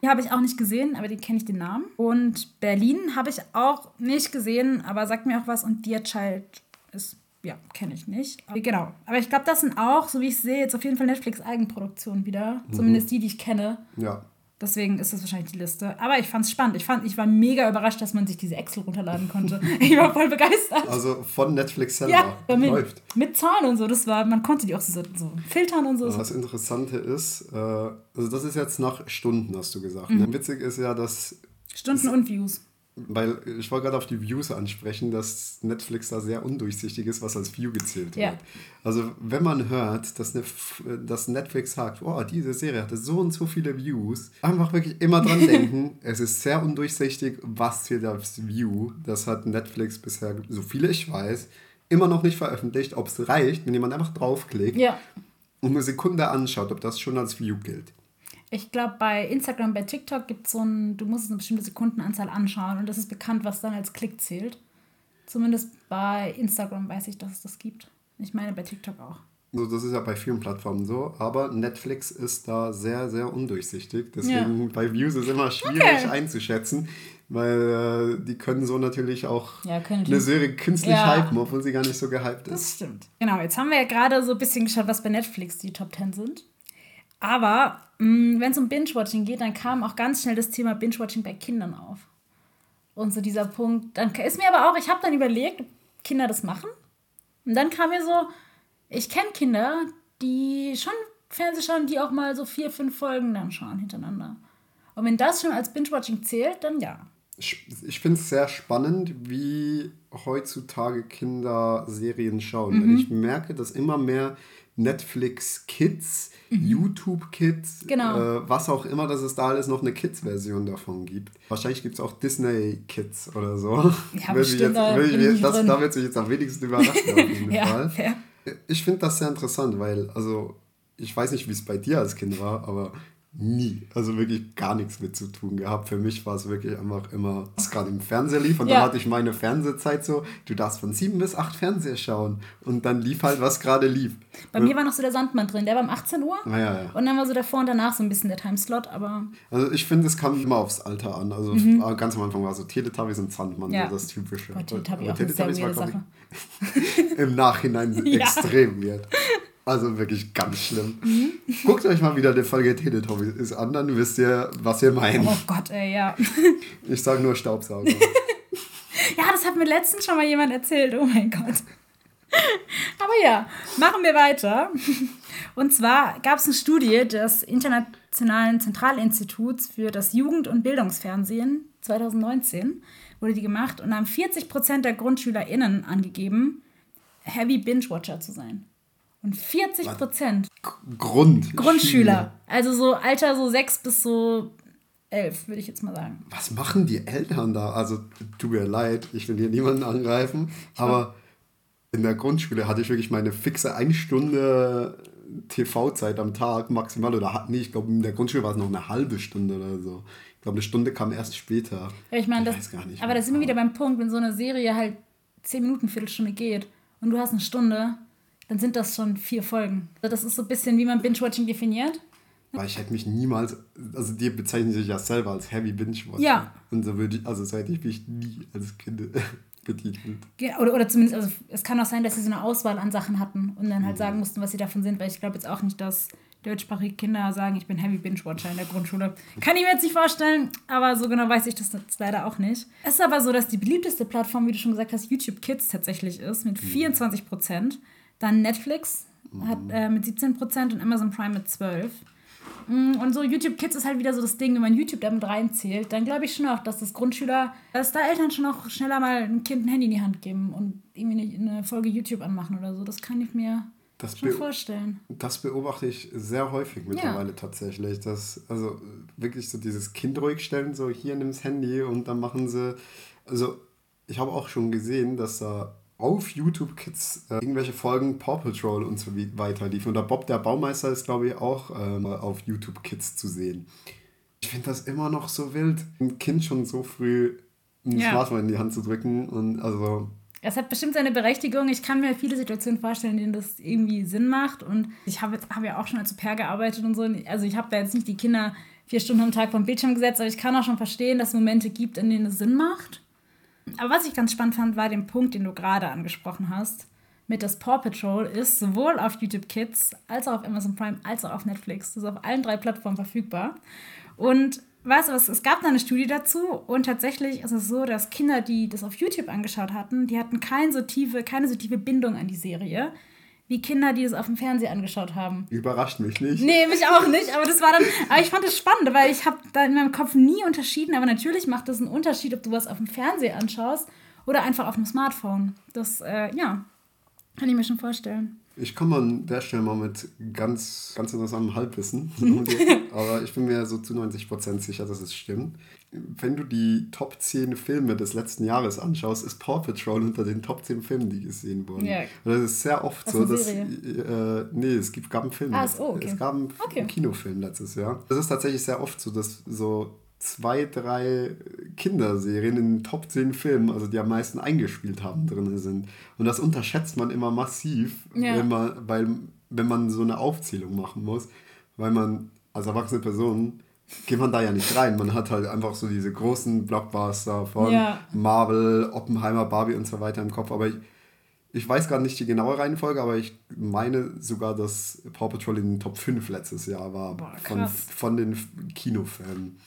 Die habe ich auch nicht gesehen, aber die kenne ich den Namen. Und Berlin habe ich auch nicht gesehen, aber sagt mir auch was. Und Dear Child ist, ja, kenne ich nicht. Aber, genau. Aber ich glaube, das sind auch, so wie ich sehe, jetzt auf jeden Fall Netflix-Eigenproduktionen wieder. Mhm. Zumindest die, die ich kenne. Ja. Deswegen ist das wahrscheinlich die Liste. Aber ich fand es spannend. Ich, fand, ich war mega überrascht, dass man sich diese Excel runterladen konnte. Ich war voll begeistert. Also von Netflix selber. Ja, damit, Läuft. mit Zahlen und so. Das war, man konnte die auch so, so filtern und so. Das Interessante ist, äh, also das ist jetzt nach Stunden, hast du gesagt. Mhm. Ne? Witzig ist ja, dass Stunden und Views. Weil ich wollte gerade auf die Views ansprechen, dass Netflix da sehr undurchsichtig ist, was als View gezählt Ja. wird. Also wenn man hört, dass, Nef- dass Netflix sagt, oh, diese Serie hatte so und so viele Views, einfach wirklich immer dran denken, es ist sehr undurchsichtig, was für das View, das hat Netflix bisher, so viele ich weiß, immer noch nicht veröffentlicht, ob es reicht, wenn jemand einfach draufklickt Ja. und eine Sekunde anschaut, ob das schon als View gilt. Ich glaube, bei Instagram, bei TikTok gibt es so ein, du musst eine bestimmte Sekundenanzahl anschauen und das ist bekannt, was dann als Klick zählt. Zumindest bei Instagram weiß ich, dass es das gibt. Ich meine bei TikTok auch. So, das ist ja bei vielen Plattformen so, aber Netflix ist da sehr, sehr undurchsichtig. Deswegen bei Views ist immer schwierig Okay. einzuschätzen, weil äh, die können so natürlich auch Ja, eine Serie künstlich Ja. hypen, obwohl sie gar nicht so gehypt Das ist. stimmt. Genau, jetzt haben wir ja gerade so ein bisschen geschaut, was bei Netflix die Top 10 sind. Aber wenn es um Binge-Watching geht, dann kam auch ganz schnell das Thema Binge-Watching bei Kindern auf. Und so dieser Punkt, dann ist mir aber auch, ich habe dann überlegt, ob Kinder das machen. Und dann kam mir so, ich kenne Kinder, die schon Fernsehen schauen, die auch mal so vier, fünf Folgen dann schauen hintereinander. Und wenn das schon als Binge-Watching zählt, dann ja. Ich, ich finde es sehr spannend, wie heutzutage Kinder Serien schauen. Mhm. Weil ich merke, dass immer mehr Netflix Kids, YouTube Kids, Mhm. Genau. äh, was auch immer, dass es da alles noch eine Kids-Version davon gibt. Wahrscheinlich gibt es auch Disney Kids oder so. Ja, bestimmt, jetzt, da würde ich das, da wird sich jetzt am wenigsten überraschen auf jeden Ja, Fall. fair. Ich finde das sehr interessant, weil, also, ich weiß nicht, wie es bei dir als Kind war, aber nie, also wirklich gar nichts mit zu tun gehabt. Für mich war es wirklich einfach immer, was gerade im Fernseher lief und Ja. dann hatte ich meine Fernsehzeit so, du darfst von sieben bis acht Fernseher schauen und dann lief halt, was gerade lief. Bei mir war noch so der Sandmann drin, der war um 18 Uhr. Ja, ja, ja. Und dann war so davor und danach so ein bisschen der Timeslot, aber Also ich finde, es kam immer aufs Alter an. Also äh, ganz am Anfang war so Teletubbies und Sandmann, Mhm. So das Typische. Boah, sehr Teletubbies war, weirde glaub Sache. ich, im Nachhinein extrem weird. Also wirklich ganz schlimm. Mhm. Guckt euch mal wieder eine Folge Teletubbies an, dann wisst ihr, was wir meinen. Oh Gott, ey, ja. Ich sage nur Staubsauger. Ja, das hat mir letztens schon mal jemand erzählt. Oh mein Gott. Aber ja, machen wir weiter. Und zwar gab es eine Studie des Internationalen Zentralinstituts für das Jugend- und Bildungsfernsehen 2019 wurde die gemacht und haben 40 Prozent der GrundschülerInnen angegeben, Heavy Binge-Watcher zu sein. Und 40 Prozent Grund. Grundschüler. Also so Alter so 6 bis so 11, würde ich jetzt mal sagen. Was machen die Eltern da? Also, tut mir leid, ich will hier niemanden angreifen, aber in der Grundschule hatte ich wirklich meine fixe eine Stunde TV-Zeit am Tag maximal oder hat nee, ich glaube in der Grundschule war es noch eine halbe Stunde oder so. Ich glaube, eine Stunde kam erst später. Ja, ich meine, das, weiß gar nicht aber mehr. da sind wir wieder beim Punkt, wenn so eine Serie halt 10 Minuten, Viertelstunde geht und du hast eine Stunde, dann sind das schon vier Folgen. Also Das ist so ein bisschen, wie man Binge-Watching definiert. Weil ich hätte mich niemals, also die bezeichnen sich ja selber als Heavy Binge-Watcher. Ja. Und so würde ich, also so hätte ich mich nie als Kind betitelt. Oder, oder zumindest, also es kann auch sein, dass sie so eine Auswahl an Sachen hatten und dann halt sagen mussten, was sie davon sind, weil ich glaube jetzt auch nicht, dass deutschsprachige Kinder sagen, ich bin Heavy Binge-Watcher in der Grundschule. Kann ich mir jetzt nicht vorstellen, aber so genau weiß ich das jetzt leider auch nicht. Es ist aber so, dass die beliebteste Plattform, wie du schon gesagt hast, YouTube Kids tatsächlich ist, mit 24 Prozent. Dann Netflix hat äh, mit 17 Prozent und Amazon Prime mit 12. Mm, Und so YouTube Kids ist halt wieder so das Ding, wenn man YouTube damit reinzählt, dann glaube ich schon auch, dass das Grundschüler, dass da Eltern schon auch schneller mal ein Kind ein Handy in die Hand geben und irgendwie eine, Folge YouTube anmachen oder so. Das kann ich mir Das, schon vorstellen. das beobachte ich sehr häufig mittlerweile tatsächlich. Dass, also wirklich so dieses Kind ruhig stellen, so hier nimm's Handy und dann machen sie. Also ich habe auch schon gesehen, dass da auf YouTube Kids äh, irgendwelche Folgen Paw Patrol und so weiter liefen. Oder Bob der Baumeister ist, glaube ich, auch ähm, auf YouTube Kids zu sehen. Ich finde das immer noch so wild, ein Kind schon so früh ein Ja. Smartphone in die Hand zu drücken. Und also Es hat bestimmt seine Berechtigung. Ich kann mir viele Situationen vorstellen, in denen das irgendwie Sinn macht. Und ich habe jetzt- habe ja auch schon als Au-pair gearbeitet und so. Also ich habe da jetzt nicht die Kinder vier Stunden am Tag vom Bildschirm gesetzt, aber ich kann auch schon verstehen, dass es Momente gibt, in denen es Sinn macht. Aber was ich ganz spannend fand, war den Punkt, den du gerade angesprochen hast. Mit das Paw Patrol ist sowohl auf YouTube Kids als auch auf Amazon Prime als auch auf Netflix. Das ist auf allen drei Plattformen verfügbar. Und weißt du was, es gab da eine Studie dazu und tatsächlich ist es so, dass Kinder, die das auf YouTube angeschaut hatten, die hatten kein so tiefe, keine so tiefe Bindung an die Serie, wie Kinder, die das auf dem Fernseher angeschaut haben. überrascht mich nicht. Nee, mich auch nicht, aber das war dann, aber ich fand es spannend, weil ich habe da in meinem Kopf nie unterschieden, aber natürlich macht das einen Unterschied, ob du was auf dem Fernseher anschaust oder einfach auf dem Smartphone. Das, äh, ja, kann ich mir schon vorstellen. Ich komme an der Stelle mal mit ganz, ganz interessantem Halbwissen. Aber ich bin mir so zu 90% sicher, dass es stimmt. Wenn du die Top 10 Filme des letzten Jahres anschaust, ist Paw Patrol unter den Top 10 Filmen, die gesehen wurden. Ja. Und das ist sehr oft Was, so, dass. Äh, nee, es gibt, gab einen Film. Ah, so, okay. Es gab einen Okay. Kinofilm letztes Jahr. Das ist tatsächlich sehr oft so, dass so zwei, drei Kinderserien in den Top 10 Filmen, also die am meisten eingespielt haben, drin sind. Und das unterschätzt man immer massiv, Ja. wenn, man, weil, wenn man so eine Aufzählung machen muss, weil man als erwachsene Person geht man da ja nicht rein. Man hat halt einfach so diese großen Blockbuster von Ja. Marvel, Oppenheimer, Barbie und so weiter im Kopf. Aber ich, ich weiß gerade nicht die genaue Reihenfolge, aber ich meine sogar, dass Paw Patrol in den Top 5 letztes Jahr war. Boah, von, von den Kinofilmen.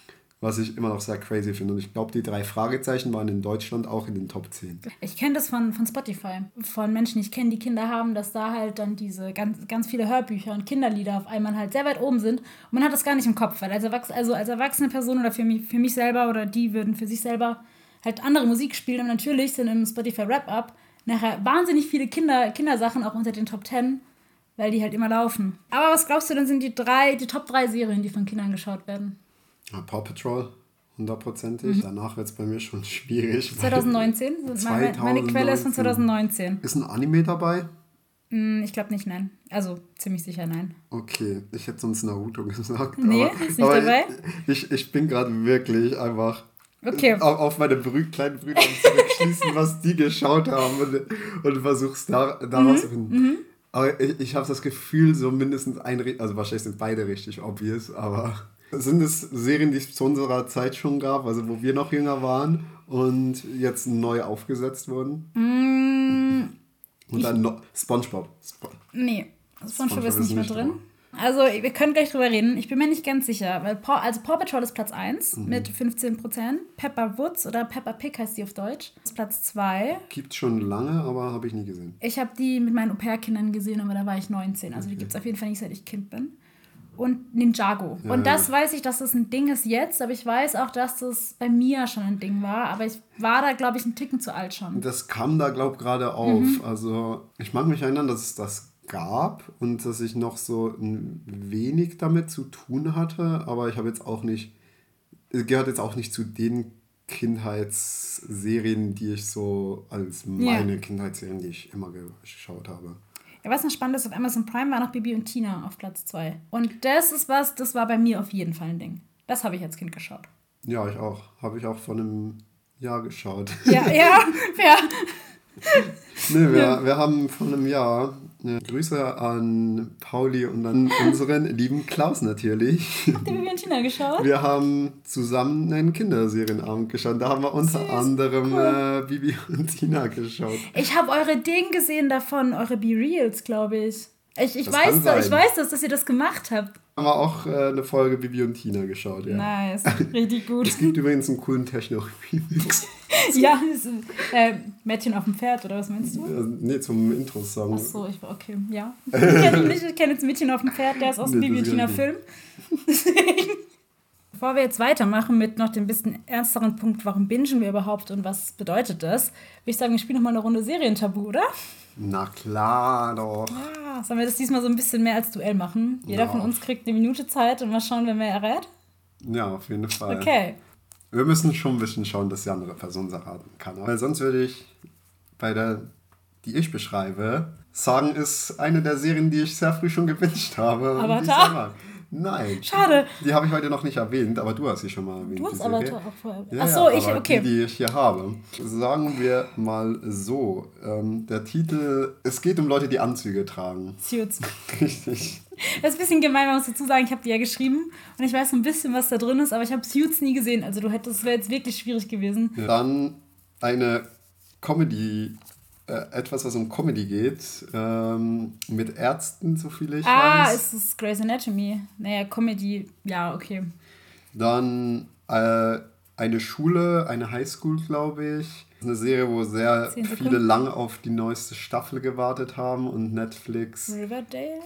Was ich immer noch sehr crazy finde. Und ich glaube, die drei Fragezeichen waren in Deutschland auch in den Top 10. Ich kenne das von, von Spotify, von Menschen, die ich kenne, die Kinder haben, dass da halt dann diese ganz, ganz viele Hörbücher und Kinderlieder auf einmal halt sehr weit oben sind. Und man hat das gar nicht im Kopf, weil als, Erwachs also als erwachsene Person oder für mich, für mich selber oder die würden für sich selber halt andere Musik spielen. Und natürlich sind im Spotify Wrap-Up nachher wahnsinnig viele Kinder, Kindersachen auch unter den Top 10, weil die halt immer laufen. Aber was glaubst du, dann sind die drei, die Top 3 Serien, die von Kindern geschaut werden? Ja, Paw Patrol, hundertprozentig. Danach wird es bei mir schon schwierig. weil- 2019? Meine, meine Quelle ist von 2019. Ist ein Anime dabei? Hm, Ich glaube nicht, nein. Also ziemlich sicher nein. Okay, ich hätte sonst Naruto gesagt. Nee, aber, ist nicht dabei? Ich, ich, ich bin gerade wirklich einfach Okay. auf, meine Brü kleinen Brüder zurückschließen, was die geschaut haben und, und versuchst da, daraus zu Mhm, finden. Aber ich, ich habe das Gefühl, so mindestens ein, also wahrscheinlich sind beide richtig obvious, aber sind es Serien, die es zu unserer Zeit schon gab, also wo wir noch jünger waren und jetzt neu aufgesetzt wurden? Und dann noch SpongeBob. Spo Nee, SpongeBob ist nicht mehr drin. drauf. Also, wir können gleich drüber reden. Ich bin mir nicht ganz sicher, weil Paw, also Paw Patrol ist Platz 1 Mhm. mit 15%. Pepper Woods oder Peppa Pig heißt die auf Deutsch. ist Platz 2. Gibt's schon lange, aber habe ich nie gesehen. Ich habe die mit meinen Au-pair-Kindern gesehen, aber da war ich 19. Also, die gibt es auf jeden Fall nicht, seit ich Kind bin. Und Ninjago. Ja, und das weiß ich, dass das ein Ding ist jetzt, aber ich weiß auch, dass das bei mir schon ein Ding war. Aber ich war da, glaube ich, einen Ticken zu alt schon. Das kam da, glaube ich, gerade auf. Mhm. Also, ich mag mich erinnern, dass es das gab und dass ich noch so ein wenig damit zu tun hatte, aber ich habe jetzt auch nicht, es gehört jetzt auch nicht zu den Kindheitsserien, die ich so als meine Kindheitsserien, die ich immer geschaut habe. Ja, was noch spannend ist, auf Amazon Prime war noch Bibi und Tina auf Platz 2. Und das ist was, das war bei mir auf jeden Fall ein Ding. Das habe ich als Kind geschaut. Ja, ich auch. Habe ich auch vor einem Jahr geschaut. Ja, ja, ja. nee, wir, wir haben vor einem Jahr Grüße an Pauli und an unseren lieben Klaus natürlich. Habt ihr Bibi und Tina geschaut? Wir haben zusammen einen Kinderserienabend geschaut. Da haben wir unter Süß, anderem cool. äh, Bibi und Tina geschaut. Ich habe eure Ding gesehen davon, eure Be-Reals, glaube ich. Ich, ich, Das weiß ich weiß das, dass ihr das gemacht habt. Haben wir auch äh, eine Folge Bibi und Tina geschaut, ja. Nice, richtig gut. Es gibt übrigens einen coolen Techno-Remix. ja, ist, äh, Mädchen auf dem Pferd, oder was meinst du? Äh, nee, zum Intro-Song. Ach so, ich war okay, ja. Ich kenne jetzt Mädchen auf dem Pferd, der ist aus dem Nee, Bibi und das Tina kenn ich Film. Deswegen. Bevor wir jetzt weitermachen mit noch dem bisschen ernsteren Punkt, warum bingen wir überhaupt und was bedeutet das, würde ich sagen, wir spielen noch mal eine Runde Serientabu, oder? Na klar doch. Ja, sollen wir das diesmal so ein bisschen mehr als Duell machen? Jeder Ja. von uns kriegt eine Minute Zeit und mal schauen, wer mehr errät. Ja, auf jeden Fall. Okay. Wir müssen schon ein bisschen schauen, dass die andere Person es erraten kann. Weil sonst würde ich bei der, die ich beschreibe, sagen, ist eine der Serien, die ich sehr früh schon gewünscht habe. Avatar? Nein. Schade. Die habe ich heute noch nicht erwähnt, aber du hast sie schon mal erwähnt. Du hast. Avatar auch vorher. Ja, Ach so, ja, ich, aber okay. Die, die ich hier habe. Sagen wir mal so. Ähm, der Titel, es geht um Leute, die Anzüge tragen. Suits. Richtig. Das ist ein bisschen gemein, man muss dazu sagen, ich habe die ja geschrieben und ich weiß so ein bisschen, was da drin ist, aber ich habe Suits nie gesehen. Also du hättest, das wäre jetzt wirklich schwierig gewesen. Dann eine Comedy, äh, etwas, was um Comedy geht, ähm, mit Ärzten, so viel ich ah, weiß. ist es Grey's Anatomy? Naja, Comedy, ja, okay. Dann äh, eine Schule, eine Highschool, glaube ich. Eine Serie, wo sehr viele lange auf die neueste Staffel gewartet haben und Netflix. Riverdale?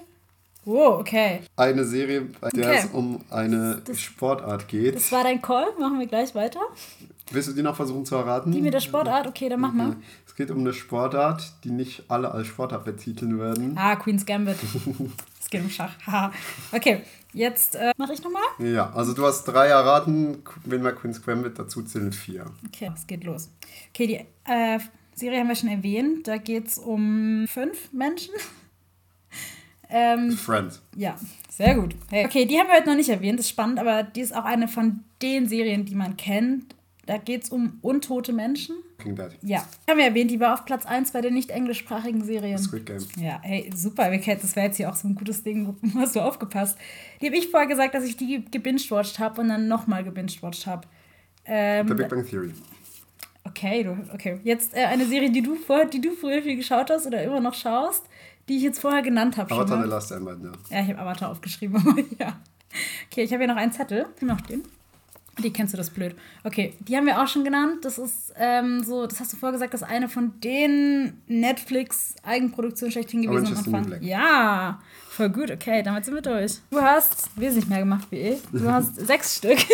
Oh, okay. Eine Serie, bei der Okay. es um eine Das- Sportart geht. Das war dein Call, machen wir gleich weiter. Willst du die noch versuchen zu erraten? Die mit der Sportart, okay, dann mach mal. Es geht um eine Sportart, die nicht alle als Sportart betiteln werden. Ah, Queen's Gambit. Es geht um Schach. Okay, jetzt äh, mache ich nochmal. Ja, also du hast drei erraten, wenn wir Queen's Gambit dazu zählen, vier. Okay, es geht los. Okay, die äh, Serie haben wir schon erwähnt. Da geht es um fünf Menschen. ähm, Friends. ja, sehr gut. Hey. Okay, die haben wir heute noch nicht erwähnt, das ist spannend, aber die ist auch eine von den Serien, die man kennt. Da geht es um untote Menschen. King Dead. Ja, haben wir erwähnt, die war auf Platz 1 bei den nicht englischsprachigen Serien. Squid Game. Ja, hey, super, das wäre jetzt hier auch so ein gutes Ding, hast du aufgepasst. Die habe ich vorher gesagt, dass ich die gebinged-watched habe und dann nochmal gebinged-watched habe. Ähm, The Big Bang Theory. Okay, du, okay. Jetzt äh, eine Serie, die du, vor, die du früher viel geschaut hast oder immer noch schaust, die ich jetzt vorher genannt habe. Avatar The. Last Airbender. Ja, ich habe Avatar aufgeschrieben, aber ja. Okay, ich habe hier noch einen Zettel. Noch den. Die kennst du das blöd. Okay, die haben wir auch schon genannt. Das ist ähm, so, das hast du vorher gesagt, das ist eine von den Netflix-Eigenproduktionen schlechthin gewesen Orange am Anfang. Ja, voll gut. Okay, damit sind wir durch. Du hast wesentlich mehr gemacht wie ich. Du hast sechs Stück.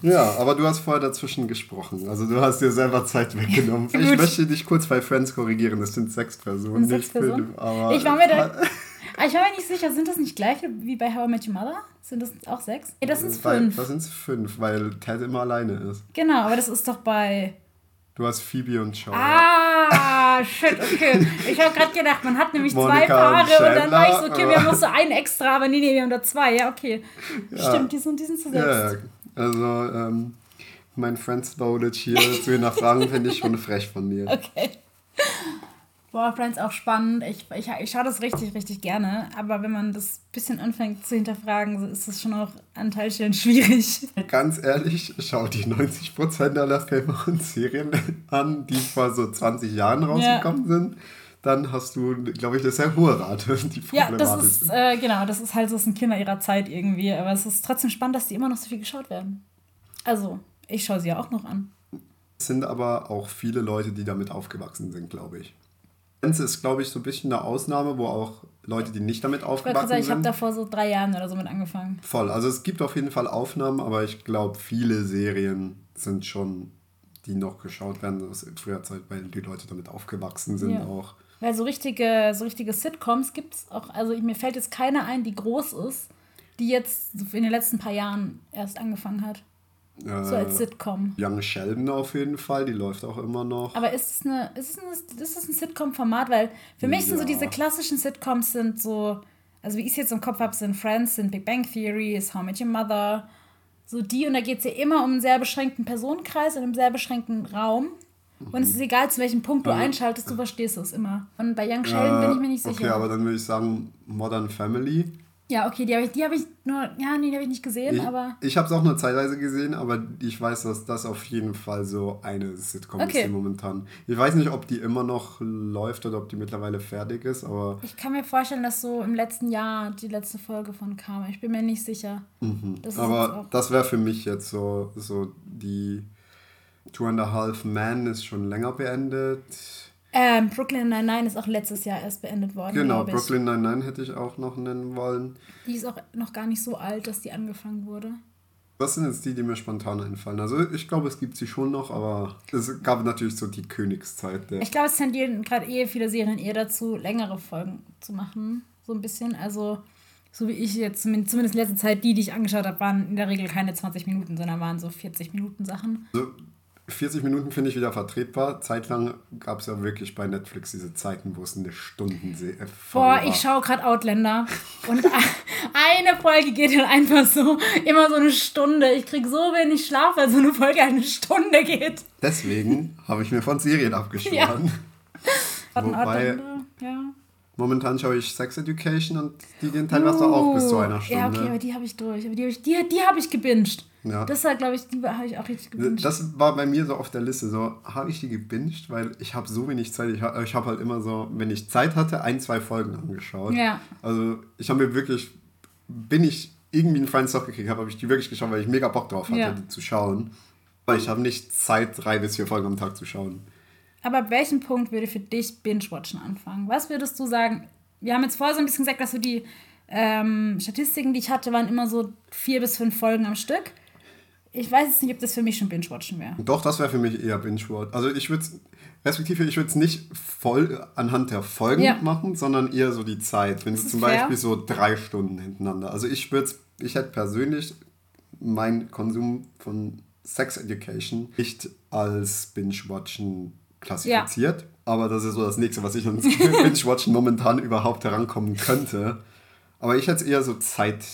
Ja, aber du hast vorher dazwischen gesprochen. Also du hast dir selber Zeit weggenommen. ich möchte dich kurz bei Friends korrigieren. Das sind sechs Personen, Sechs nicht Personen? fünf. Aber Ich war mir da. Ah, Ich war mir nicht sicher, sind das nicht gleiche wie bei How I Met Your Mother? Sind das auch sechs? Nee, das sind Weil- fünf. Das sind fünf, weil Ted immer alleine ist. Genau, aber das ist doch bei. Du hast Phoebe und Shaw. Ah, shit, okay. Ich habe gerade gedacht, man hat nämlich zwei Monica Paare und und dann war ich so, okay, wir haben noch so einen extra, aber nee, nee, wir haben da zwei. Ja, okay. Ja. Stimmt, die sind, die sind zu sechs. Ja, ja. Also, ähm, mein Friends loaded hier zu hinterfragen, finde ich schon frech von dir. Okay. Boah, Friends auch spannend. Ich, ich, ich schaue das richtig, richtig gerne. Aber wenn man das bisschen anfängt zu hinterfragen, ist das schon auch an Teilstellen schwierig. Ganz ehrlich, schau die 90% aller Filme und Serien an, die vor so 20 Jahren rausgekommen sind. Dann hast du, glaube ich, eine sehr hohe Rate, die Ja, das ist, äh, genau, das ist halt so, sind Kinder ihrer Zeit irgendwie. Aber es ist trotzdem spannend, dass die immer noch so viel geschaut werden. Also, ich schaue sie ja auch noch an. Es sind aber auch viele Leute, die damit aufgewachsen sind, glaube ich. Friends ist, glaube ich, so ein bisschen eine Ausnahme, wo auch Leute, die nicht damit aufgewachsen sagen, ich habe sind, da vor so drei Jahren oder so mit angefangen. voll. Also es gibt auf jeden Fall Aufnahmen, aber ich glaube, viele Serien sind schon, die noch geschaut werden aus früher Zeit, weil die Leute damit aufgewachsen sind Ja. auch. Weil so richtige, so richtige Sitcoms gibt es auch, also mir fällt jetzt keine ein, die groß ist, die jetzt in den letzten paar Jahren erst angefangen hat. Äh, So als Sitcom. Young Sheldon auf jeden Fall, die läuft auch immer noch. Aber ist es, eine, ist es, eine, ist es ein Sitcom-Format? Weil für mich sind so Ja. diese klassischen Sitcoms sind so, also wie ich es jetzt im Kopf habe, sind Friends, sind Big Bang Theory, ist How I Met Your Mother, so die. Und da geht es ja immer um einen sehr beschränkten Personenkreis in einem sehr beschränkten Raum. Und es ist egal, zu welchem Punkt du einschaltest, du verstehst es immer. Und bei Young Sheldon bin ich mir nicht sicher. Okay, aber dann würde ich sagen Modern Family. Ja, okay, die habe ich, die hab ich nur, ja, nee, die habe ich nicht gesehen, Ich, aber ich habe es auch nur zeitweise gesehen, aber ich weiß, dass das auf jeden Fall so eine Sitcom Okay. ist, momentan. Ich weiß nicht, ob die immer noch läuft oder ob die mittlerweile fertig ist, aber ich kann mir vorstellen, dass so im letzten Jahr die letzte Folge von kam. Ich bin mir nicht sicher. Das ist jetzt Aber das wäre für mich jetzt so, so die Two and a Half Men ist schon länger beendet. Ähm, Brooklyn Nine-Nine ist auch letztes Jahr erst beendet worden. Genau. Brooklyn Nine-Nine hätte ich auch noch nennen wollen. Die ist auch noch gar nicht so alt, dass die angefangen wurde. Das sind jetzt die, die mir spontan einfallen. Also ich glaube, es gibt sie schon noch, aber es gab natürlich so die Königszeit. Ich glaube, es tendieren gerade eh viele Serien eher dazu, längere Folgen zu machen. So ein bisschen. Also, so wie ich jetzt, zumindest zumindest in letzter Zeit, die, die ich angeschaut habe, waren in der Regel keine 20 Minuten, sondern waren so 40 Minuten Sachen. Also 40 Minuten finde ich wieder vertretbar. Zeitlang gab es ja wirklich bei Netflix diese Zeiten, wo es eine Stunden äh, Boah, ich schaue gerade Outlander und eine Folge geht dann einfach so, immer so eine Stunde. Ich krieg so wenig Schlaf, weil so eine Folge eine Stunde geht. Deswegen habe ich mir von Serien abgeschworen. Ja. Wobei- ja. Momentan schaue ich Sex Education und die gehen teilweise auch bis zu einer Stunde. Uh, Ja, okay, aber die habe ich durch. Aber die habe ich, die, die hab ich gebinged. Ja. Das war, glaube ich, die habe ich auch richtig gebinged. Das war bei mir so auf der Liste. So, habe ich die gebinged? Weil ich habe so wenig Zeit. Ich habe ich hab halt immer so, wenn ich Zeit hatte, ein, zwei Folgen angeschaut. Ja. Also ich habe mir wirklich, bin ich irgendwie einen freien Stock gekriegt habe, habe ich die wirklich geschaut, weil ich mega Bock drauf hatte, Ja. die zu schauen. Aber ich habe nicht Zeit, drei bis vier Folgen am Tag zu schauen. Aber ab welchem Punkt würde für dich Binge-Watchen anfangen? Was würdest du sagen? Wir haben jetzt vorher so ein bisschen gesagt, dass so die ähm, Statistiken, die ich hatte, waren immer so vier bis fünf Folgen am Stück. Ich weiß jetzt nicht, ob das für mich schon Binge-Watchen wäre. Doch, das wäre für mich eher Binge-Watch. Also ich würde es, respektive ich würde es nicht voll anhand der Folgen Ja. machen, sondern eher so die Zeit. Wenn es zum fair. Beispiel so drei Stunden hintereinander. Also ich würde ich hätte persönlich meinen Konsum von Sex Education nicht als Binge-Watchen klassifiziert. Aber das ist so das nächste, was ich ans Binge-Watchen momentan überhaupt herankommen könnte. Aber ich hätte es eher so Zeit,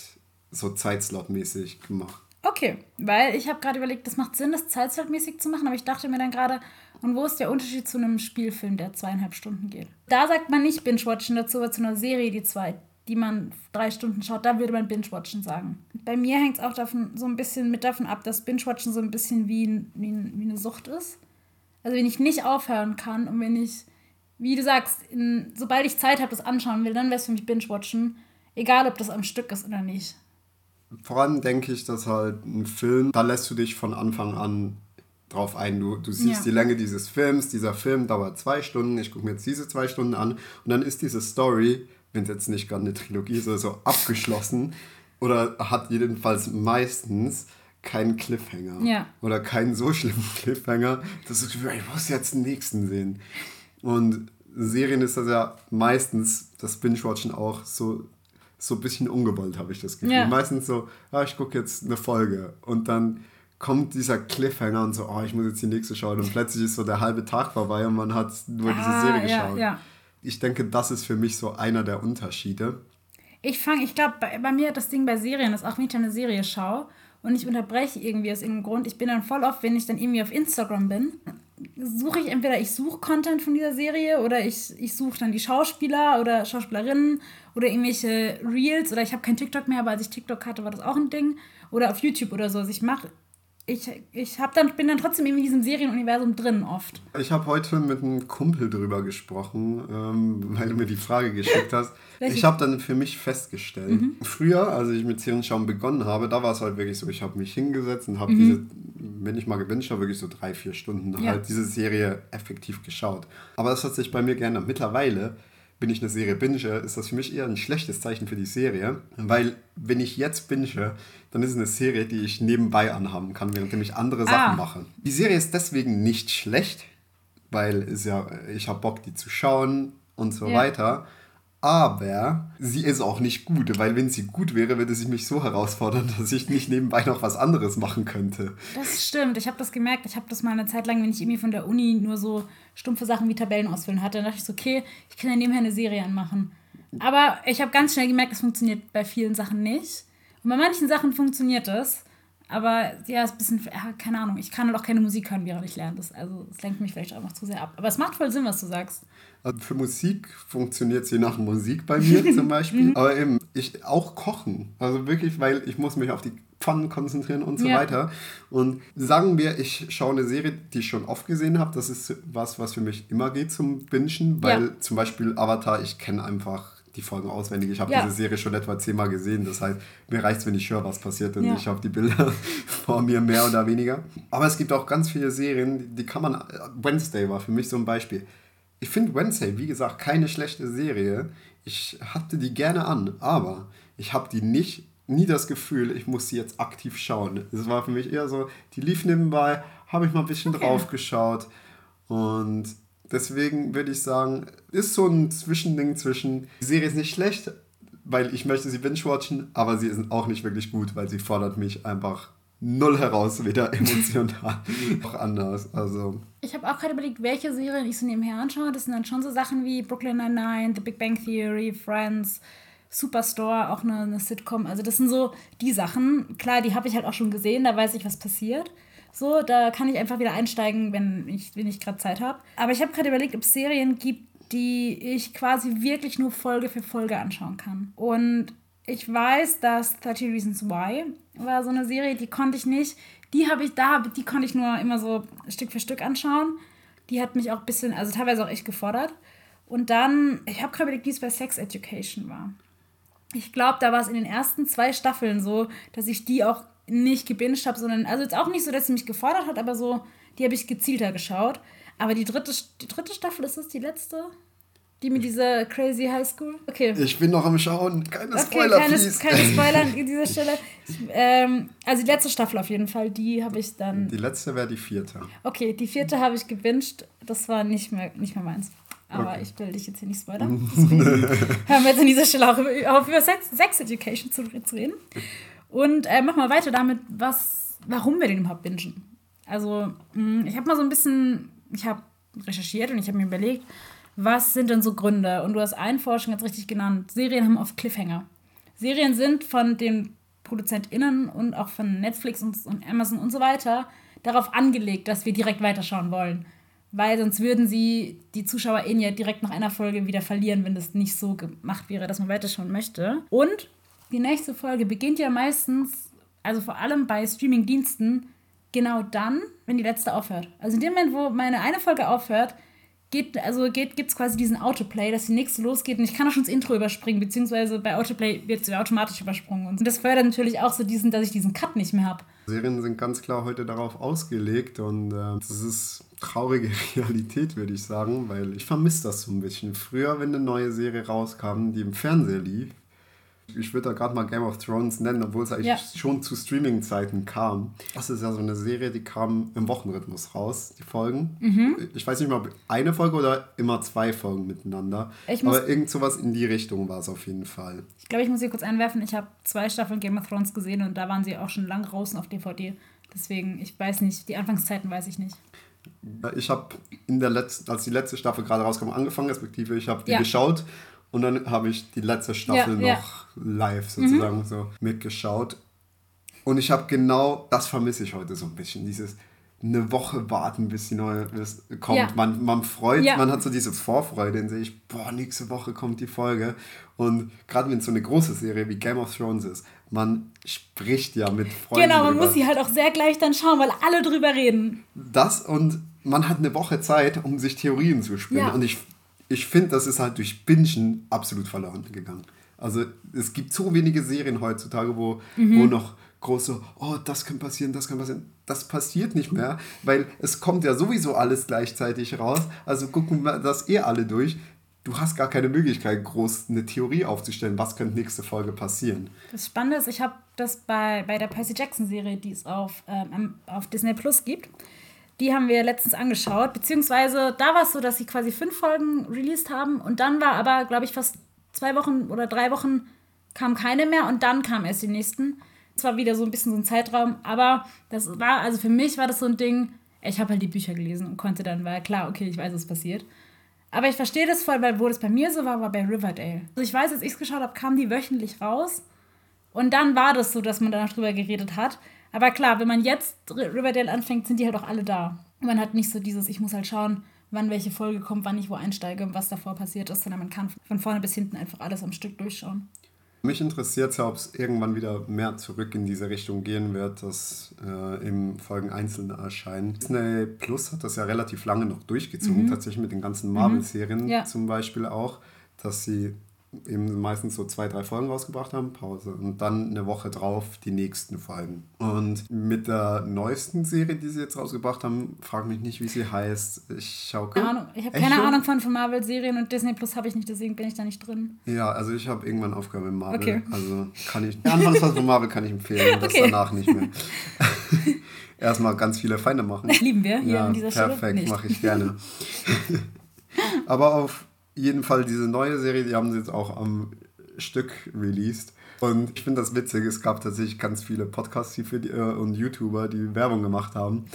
so Zeitslot-mäßig gemacht. Okay, weil ich habe gerade überlegt, das macht Sinn, das zeitzeitmäßig zu machen, aber ich dachte mir dann gerade, und wo ist der Unterschied zu einem Spielfilm, der zweieinhalb Stunden geht? Da sagt man nicht Binge-Watchen dazu, aber zu einer Serie, die zwei, die man drei Stunden schaut, da würde man Binge-Watchen sagen. Bei mir hängt es auch davon, so ein bisschen mit davon ab, dass Binge-Watchen so ein bisschen wie, wie, wie eine Sucht ist. Also wenn ich nicht aufhören kann und wenn ich, wie du sagst, in, sobald ich Zeit habe, das anschauen will, dann wäre es für mich Binge-Watchen, egal ob das am Stück ist oder nicht. Vor allem denke ich, dass halt ein Film, da lässt du dich von Anfang an drauf ein. Du, du siehst Ja. die Länge dieses Films, dieser Film dauert zwei Stunden, ich gucke mir jetzt diese zwei Stunden an und dann ist diese Story, wenn es jetzt nicht gerade eine Trilogie ist, so abgeschlossen oder hat jedenfalls meistens keinen Cliffhanger. Ja. Oder keinen so schlimmen Cliffhanger, dass hast, ich muss jetzt den nächsten sehen. Und Serien ist das ja meistens, das Binge-Watchen auch so, so ein bisschen ungewollt, habe ich das Gefühl. Ja. Meistens so, ja, ich gucke jetzt eine Folge und dann kommt dieser Cliffhanger und so, oh, ich muss jetzt die nächste schauen und plötzlich ist so der halbe Tag vorbei und man hat nur diese Ah, Serie ja, geschaut. ja. Ich denke, das ist für mich so einer der Unterschiede. Ich fange, ich glaube, bei, bei mir das Ding bei Serien ist auch, wenn ich eine Serie schaue und ich unterbreche irgendwie aus irgendeinem Grund, ich bin dann voll oft, wenn ich dann irgendwie auf Instagram bin, suche ich entweder, ich suche Content von dieser Serie oder ich, ich suche dann die Schauspieler oder Schauspielerinnen oder irgendwelche Reels oder ich habe kein TikTok mehr, aber als ich TikTok hatte, war das auch ein Ding. Oder auf YouTube oder so. Also ich mache, ich, ich hab dann, bin dann trotzdem irgendwie in diesem Serienuniversum drin oft. Ich habe heute mit einem Kumpel drüber gesprochen, ähm, weil du mir die Frage geschickt hast. Ich habe dann für mich festgestellt, früher, als ich mit Serienschauen begonnen habe, da war es halt wirklich so, ich habe mich hingesetzt und habe diese, wenn ich mal gewünscht habe, wirklich so drei, vier Stunden Ja. halt diese Serie effektiv geschaut. Aber das hat sich bei mir geändert. Mittlerweile wenn ich eine Serie binge, ist das für mich eher ein schlechtes Zeichen für die Serie, weil wenn ich jetzt binge, dann ist es eine Serie, die ich nebenbei anhaben kann, während ich andere Sachen Ah. mache. Die Serie ist deswegen nicht schlecht, weil es ja, ich habe Bock, die zu schauen und so Ja. weiter. Aber sie ist auch nicht gut, weil wenn sie gut wäre, würde sie mich so herausfordern, dass ich nicht nebenbei noch was anderes machen könnte. Das stimmt. Ich habe das gemerkt. Ich habe das mal eine Zeit lang, wenn ich irgendwie von der Uni nur so stumpfe Sachen wie Tabellen ausfüllen hatte, dann dachte ich so, okay, ich kann ja nebenher eine Serie anmachen. Aber ich habe ganz schnell gemerkt, das funktioniert bei vielen Sachen nicht. Und bei manchen Sachen funktioniert es. Aber ja, ist ein bisschen, ja, keine Ahnung, ich kann halt auch keine Musik hören, während ich lerne. Das, also, es lenkt mich vielleicht auch noch zu sehr ab. Aber es macht voll Sinn, was du sagst. Also für Musik funktioniert es je nach Musik bei mir zum Beispiel. Mhm. Aber eben, ich auch kochen. Also wirklich, weil ich muss mich auf die Pfannen konzentrieren und so Ja. weiter. Und sagen wir, ich schaue eine Serie, die ich schon oft gesehen habe. Das ist was, was für mich immer geht zum Bingen. Weil Ja. zum Beispiel Avatar, ich kenne einfach die Folgen auswendig. Ich habe Ja. diese Serie schon etwa zehnmal gesehen. Das heißt, mir reicht es, wenn ich höre, was passiert und Ja. ich habe die Bilder vor mir mehr oder weniger. Aber es gibt auch ganz viele Serien, die, die kann man... Wednesday war für mich so ein Beispiel. Ich finde Wednesday, wie gesagt, keine schlechte Serie. Ich hatte die gerne an, aber ich habe die nicht, nie das Gefühl, ich muss sie jetzt aktiv schauen. Es war für mich eher so, die lief nebenbei, habe ich mal ein bisschen Okay. drauf geschaut und deswegen würde ich sagen, ist so ein Zwischending zwischen, die Serie ist nicht schlecht, weil ich möchte sie binge-watchen, aber sie ist auch nicht wirklich gut, weil sie fordert mich einfach null heraus, weder emotional noch anders. Also Ich habe auch gerade überlegt, welche Serien ich so nebenher anschaue. Das sind dann schon so Sachen wie Brooklyn Nine-Nine, The Big Bang Theory, Friends, Superstore, auch eine, eine Sitcom. Also das sind so die Sachen. Klar, die habe ich halt auch schon gesehen, da weiß ich, was passiert. So, da kann ich einfach wieder einsteigen, wenn ich, wenn ich gerade Zeit habe. Aber ich habe gerade überlegt, ob es Serien gibt, die ich quasi wirklich nur Folge für Folge anschauen kann. Und ich weiß, dass 30 Reasons Why war so eine Serie, die konnte ich nicht. Die habe ich da, die konnte ich nur immer so Stück für Stück anschauen. Die hat mich auch ein bisschen, also teilweise auch echt gefordert. Und dann, ich habe gerade überlegt, wie es bei Sex Education war. Ich glaube, da war es in den ersten zwei Staffeln so, dass ich die auch nicht gebinged habe, sondern, also jetzt auch nicht so, dass sie mich gefordert hat, aber so, die habe ich gezielter geschaut. Aber die dritte, die dritte Staffel, ist das die letzte? Die mit dieser crazy High School? Okay. ich bin noch am Schauen, keine Okay, Spoiler, keine, please. keine Spoiler an dieser Stelle. Ähm, also die letzte Staffel auf jeden Fall, die habe ich dann. Die letzte wäre die vierte. Okay, die vierte habe ich gewünscht. Das war nicht mehr, nicht mehr meins. Aber Okay. ich will dich jetzt hier nicht spoilern. Hören wir jetzt an dieser Stelle auch über, auf über Sex, Sex Education zu, zu reden. Und äh, mach mal weiter damit, was, warum wir den überhaupt bingen. Also, mh, ich habe mal so ein bisschen, ich habe recherchiert und ich habe mir überlegt, was sind denn so Gründe? Und du hast einen Forschung jetzt richtig genannt. Serien haben oft Cliffhanger. Serien sind von den ProduzentInnen und auch von Netflix und, und Amazon und so weiter darauf angelegt, dass wir direkt weiterschauen wollen. Weil sonst würden sie die ZuschauerInnen ja direkt nach einer Folge wieder verlieren, wenn das nicht so gemacht wäre, dass man weiterschauen möchte. Und die nächste Folge beginnt ja meistens, also vor allem bei Streamingdiensten, genau dann, wenn die letzte aufhört. Also in dem Moment, wo meine eine Folge aufhört, geht, also geht, gibt es quasi diesen Autoplay, dass die nächste losgeht und ich kann auch schon das Intro überspringen, beziehungsweise bei Autoplay wird es automatisch übersprungen. Und das fördert natürlich auch so diesen, dass ich diesen Cut nicht mehr habe. Serien sind ganz klar heute darauf ausgelegt und äh, das ist traurige Realität, würde ich sagen, weil ich vermisse das so ein bisschen. Früher, wenn eine neue Serie rauskam, die im Fernsehen lief, ich würde da gerade mal Game of Thrones nennen, obwohl es eigentlich Ja. schon zu Streaming-Zeiten kam. Das ist ja so eine Serie, die kam im Wochenrhythmus raus, die Folgen. Mhm. Ich weiß nicht mal, ob eine Folge oder immer zwei Folgen miteinander. Ich Aber irgend sowas in die Richtung war es auf jeden Fall. Ich glaube, ich muss hier kurz einwerfen, ich habe zwei Staffeln Game of Thrones gesehen und da waren sie auch schon lang draußen auf DVD. Deswegen, ich weiß nicht, die Anfangszeiten weiß ich nicht. Ich habe in der letzten, als die letzte Staffel gerade rauskam, angefangen, respektive ich habe die Ja. geschaut und dann habe ich die letzte Staffel Ja, ja. noch live sozusagen so mitgeschaut. Und ich habe genau das vermisse ich heute so ein bisschen. Dieses eine Woche warten, bis die neue bis kommt. Ja. Man, man freut, Ja. man hat so diese Vorfreude in sich, boah, nächste Woche kommt die Folge. Und gerade wenn es so eine große Serie wie Game of Thrones ist, man spricht ja mit Freunden. genau, man drüber. muss sie halt auch sehr gleich dann schauen, weil alle drüber reden. Das und man hat eine Woche Zeit, um sich Theorien zu spinnen. Ja. Und ich, ich finde, das ist halt durch Bingen absolut verloren gegangen. Also es gibt so wenige Serien heutzutage, wo, Mhm. wo noch große, oh, das kann passieren, das kann passieren. Das passiert nicht mehr, weil es kommt ja sowieso alles gleichzeitig raus. Also gucken wir das eh alle durch. Du hast gar keine Möglichkeit, groß eine Theorie aufzustellen, was könnte nächste Folge passieren. Das Spannende ist, ich habe das bei, bei der Percy Jackson-Serie, die es auf, ähm, auf Disney Plus gibt, die haben wir letztens angeschaut. Beziehungsweise da war es so, dass sie quasi fünf Folgen released haben und dann war aber, glaube ich, fast zwei Wochen oder drei Wochen kam keine mehr und dann kamen erst die nächsten. Es war wieder so ein bisschen so ein Zeitraum, aber das war, also für mich war das so ein Ding, ich habe halt die Bücher gelesen und konnte dann, war klar, okay, ich weiß, was passiert. Aber ich verstehe das voll, weil wo das bei mir so war, war bei Riverdale. Also ich weiß, als ich es geschaut habe, kamen die wöchentlich raus. Und dann war das so, dass man danach drüber geredet hat. Aber klar, wenn man jetzt Riverdale anfängt, sind die halt auch alle da. Man hat nicht so dieses, ich muss halt schauen, wann welche Folge kommt, wann ich wo einsteige und was davor passiert ist, sondern man kann von vorne bis hinten einfach alles am Stück durchschauen. Mich interessiert ja, ob es irgendwann wieder mehr zurück in diese Richtung gehen wird, dass äh, im Folgen einzeln erscheinen. Disney Plus hat das ja relativ lange noch durchgezogen, mhm. tatsächlich mit den ganzen Marvel-Serien mhm. ja. zum Beispiel auch, dass sie eben meistens so zwei, drei Folgen rausgebracht haben, Pause. Und dann eine Woche drauf die nächsten Folgen. Und mit der neuesten Serie, die sie jetzt rausgebracht haben, frag mich nicht, wie sie heißt. Ich schau keine Ahnung. Ich habe keine Ahnung von, von Marvel-Serien und Disney Plus habe ich nicht, deswegen bin ich da nicht drin. Ja, also ich habe irgendwann aufgehört mit Marvel. Okay. Also kann ich. Die Anfangsphase von Marvel kann ich empfehlen, das okay. danach nicht mehr. Erstmal ganz viele Feinde machen. Lieben wir hier ja, in dieser Stelle. Perfekt, mache ich gerne. Aber auf jeden Fall diese neue Serie, die haben sie jetzt auch am Stück released. Und ich finde das witzig, es gab tatsächlich ganz viele Podcasts die die, äh, und YouTuber, die Werbung gemacht haben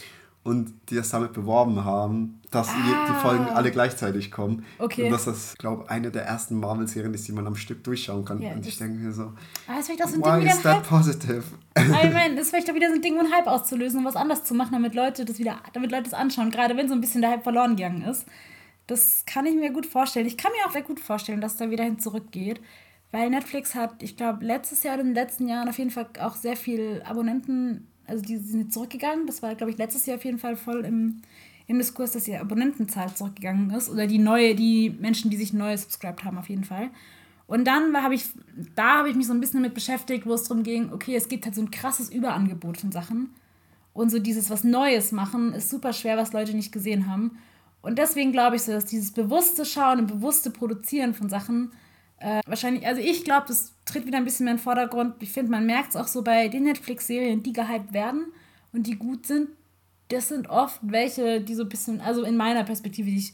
und die das damit beworben haben, dass ah. die Folgen alle gleichzeitig kommen. Okay. Und dass das, glaube ich, eine der ersten Marvel-Serien ist, die man am Stück durchschauen kann. Yeah, und ich denke mir so, ah, das ist so why is that positive? Ich meine, das ist vielleicht doch wieder so ein Ding, um Hype auszulösen und was anders zu machen, damit Leute das wieder, damit Leute das anschauen, gerade wenn so ein bisschen der Hype verloren gegangen ist. Das kann ich mir gut vorstellen. Ich kann mir auch sehr gut vorstellen, dass da wieder hin zurückgeht. Weil Netflix hat, ich glaube, letztes Jahr oder in den letzten Jahren auf jeden Fall auch sehr viel Abonnenten, also die sind zurückgegangen. Das war, glaube ich, letztes Jahr auf jeden Fall voll im, im Diskurs, dass die Abonnentenzahl zurückgegangen ist. Oder die neue, die Menschen, die sich neu subscribed haben, auf jeden Fall. Und dann habe ich, da habe ich mich so ein bisschen damit beschäftigt, wo es darum ging, okay, es gibt halt so ein krasses Überangebot von Sachen. Und so dieses was Neues machen ist super schwer, was Leute nicht gesehen haben. Und deswegen glaube ich so, dass dieses bewusste Schauen und bewusste Produzieren von Sachen äh, wahrscheinlich, also ich glaube, das tritt wieder ein bisschen mehr in den Vordergrund. Ich finde, man merkt es auch so bei den Netflix-Serien, die gehypt werden und die gut sind. Das sind oft welche, die so ein bisschen, also in meiner Perspektive, die,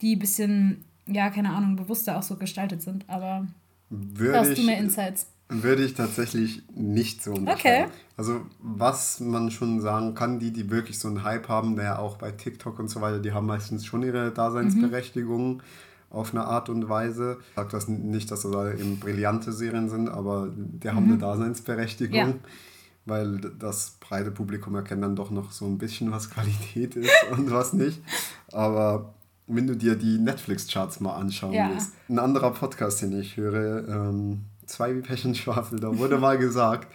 die ein bisschen, ja, keine Ahnung, bewusster auch so gestaltet sind. Aber Würde hast du mehr Insights? Würde ich tatsächlich nicht so unterscheiden. Okay. Also was man schon sagen kann, die, die wirklich so einen Hype haben, der auch bei TikTok und so weiter, die haben meistens schon ihre Daseinsberechtigung mhm. auf eine Art und Weise. Ich sage das nicht, dass das eben brillante Serien sind, aber die haben mhm. eine Daseinsberechtigung. Ja. Weil das breite Publikum erkennt dann doch noch so ein bisschen, was Qualität ist und was nicht. Aber wenn du dir die Netflix-Charts mal anschauen ja. willst, ein anderer Podcast, den ich höre, ähm, zwei wie Pech und Schwafel, da wurde mal gesagt,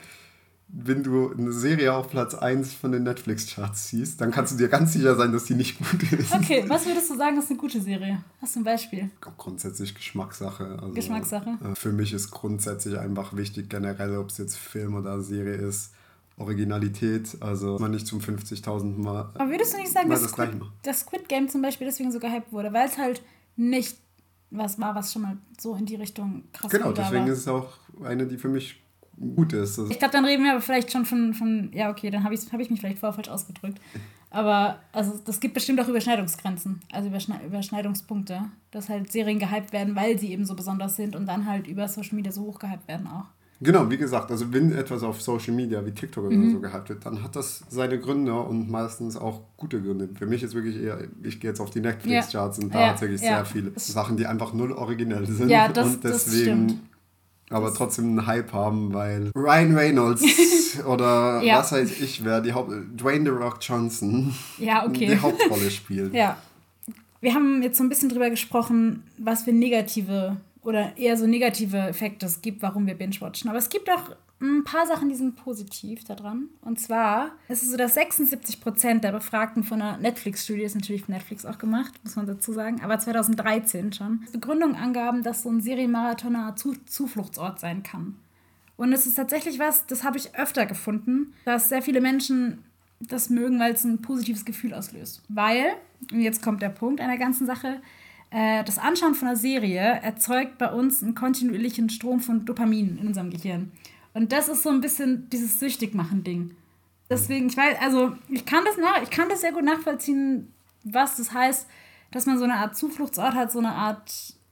wenn du eine Serie auf Platz 1 von den Netflix-Charts siehst, dann kannst du dir ganz sicher sein, dass die nicht gut ist. Okay, was würdest du sagen, ist eine gute Serie? Hast du ein Beispiel? Grundsätzlich Geschmackssache. Also, Geschmackssache. Äh, für mich ist grundsätzlich einfach wichtig, generell, ob es jetzt Film oder Serie ist, Originalität, also man nicht zum 50.000 Mal. Aber würdest du nicht sagen, dass, das Squid, das Squid Game zum Beispiel deswegen so gehypt wurde, weil es halt nicht was war, was schon mal so in die Richtung krass Genau, deswegen war. ist es auch eine, die für mich gut ist. Also ich glaube, dann reden wir aber vielleicht schon von, von ja, okay, dann habe ich, hab ich mich vielleicht vorher falsch ausgedrückt. Aber also das gibt bestimmt auch Überschneidungsgrenzen, also Überschneidungspunkte, dass halt Serien gehypt werden, weil sie eben so besonders sind und dann halt über Social Media so hoch gehypt werden auch. Genau, wie gesagt, also wenn etwas auf Social Media wie TikTok oder mhm. so gehypt wird, dann hat das seine Gründe und meistens auch gute Gründe. Für mich ist wirklich eher, ich gehe jetzt auf die Netflix-Charts ja. und da ja. hat wirklich ja. sehr viele Sachen, die einfach null originell sind. Ja, das, und deswegen das aber trotzdem einen Hype haben, weil Ryan Reynolds oder ja. was weiß ich wer, die Haupt Dwayne The Rock Johnson ja, okay. die Hauptrolle spielt. Ja. Wir haben jetzt so ein bisschen drüber gesprochen, was für negative oder eher so negative Effekte es gibt, warum wir binge-watchen. Aber es gibt auch ein paar Sachen, die sind positiv daran. Und zwar ist es so, dass 76 Prozent der Befragten von einer Netflix-Studie, ist natürlich von Netflix auch gemacht, muss man dazu sagen, aber 2013 schon, Begründung angaben, dass so ein Serienmarathoner Zu Zufluchtsort sein kann. Und es ist tatsächlich was, das habe ich öfter gefunden, dass sehr viele Menschen das mögen, weil es ein positives Gefühl auslöst. Weil, und jetzt kommt der Punkt einer ganzen Sache, äh, das Anschauen von einer Serie erzeugt bei uns einen kontinuierlichen Strom von Dopamin in unserem Gehirn. Und das ist so ein bisschen dieses Süchtigmachen-Ding. Deswegen, ich weiß, also ich kann das nach, ich kann das sehr gut nachvollziehen, was das heißt, dass man so eine Art Zufluchtsort hat, so eine Art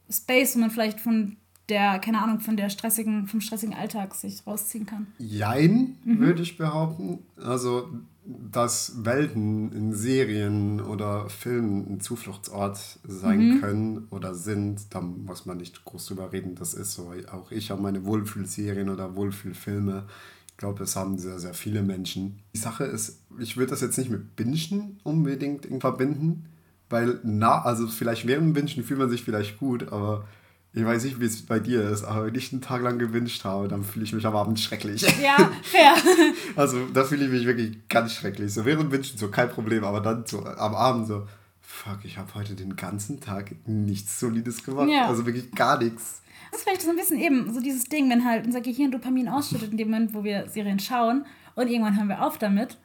Space, wo man vielleicht von der, keine Ahnung, von der stressigen, vom stressigen Alltag sich rausziehen kann. Jein, mhm. würde ich behaupten. Also, dass Welten in Serien oder Filmen ein Zufluchtsort sein mhm. können oder sind, da muss man nicht groß drüber reden. Das ist so. Auch ich habe meine Wohlfühlserien oder Wohlfühlfilme. Ich glaube, es haben sehr, sehr viele Menschen. Die Sache ist, ich würde das jetzt nicht mit Bingen unbedingt verbinden, weil, na, also vielleicht während Bingen fühlt man sich vielleicht gut, aber ich weiß nicht, wie es bei dir ist, aber wenn ich einen Tag lang gewünscht habe, dann fühle ich mich am Abend schrecklich. Ja, fair. also da fühle ich mich wirklich ganz schrecklich. So während Wünschen so kein Problem, aber dann so am Abend so, fuck, ich habe heute den ganzen Tag nichts Solides gemacht. Ja. Also wirklich gar nichts. Das ist vielleicht so ein bisschen eben so dieses Ding, wenn halt unser Gehirn Dopamin ausschüttet in dem Moment, wo wir Serien schauen und irgendwann hören wir auf damit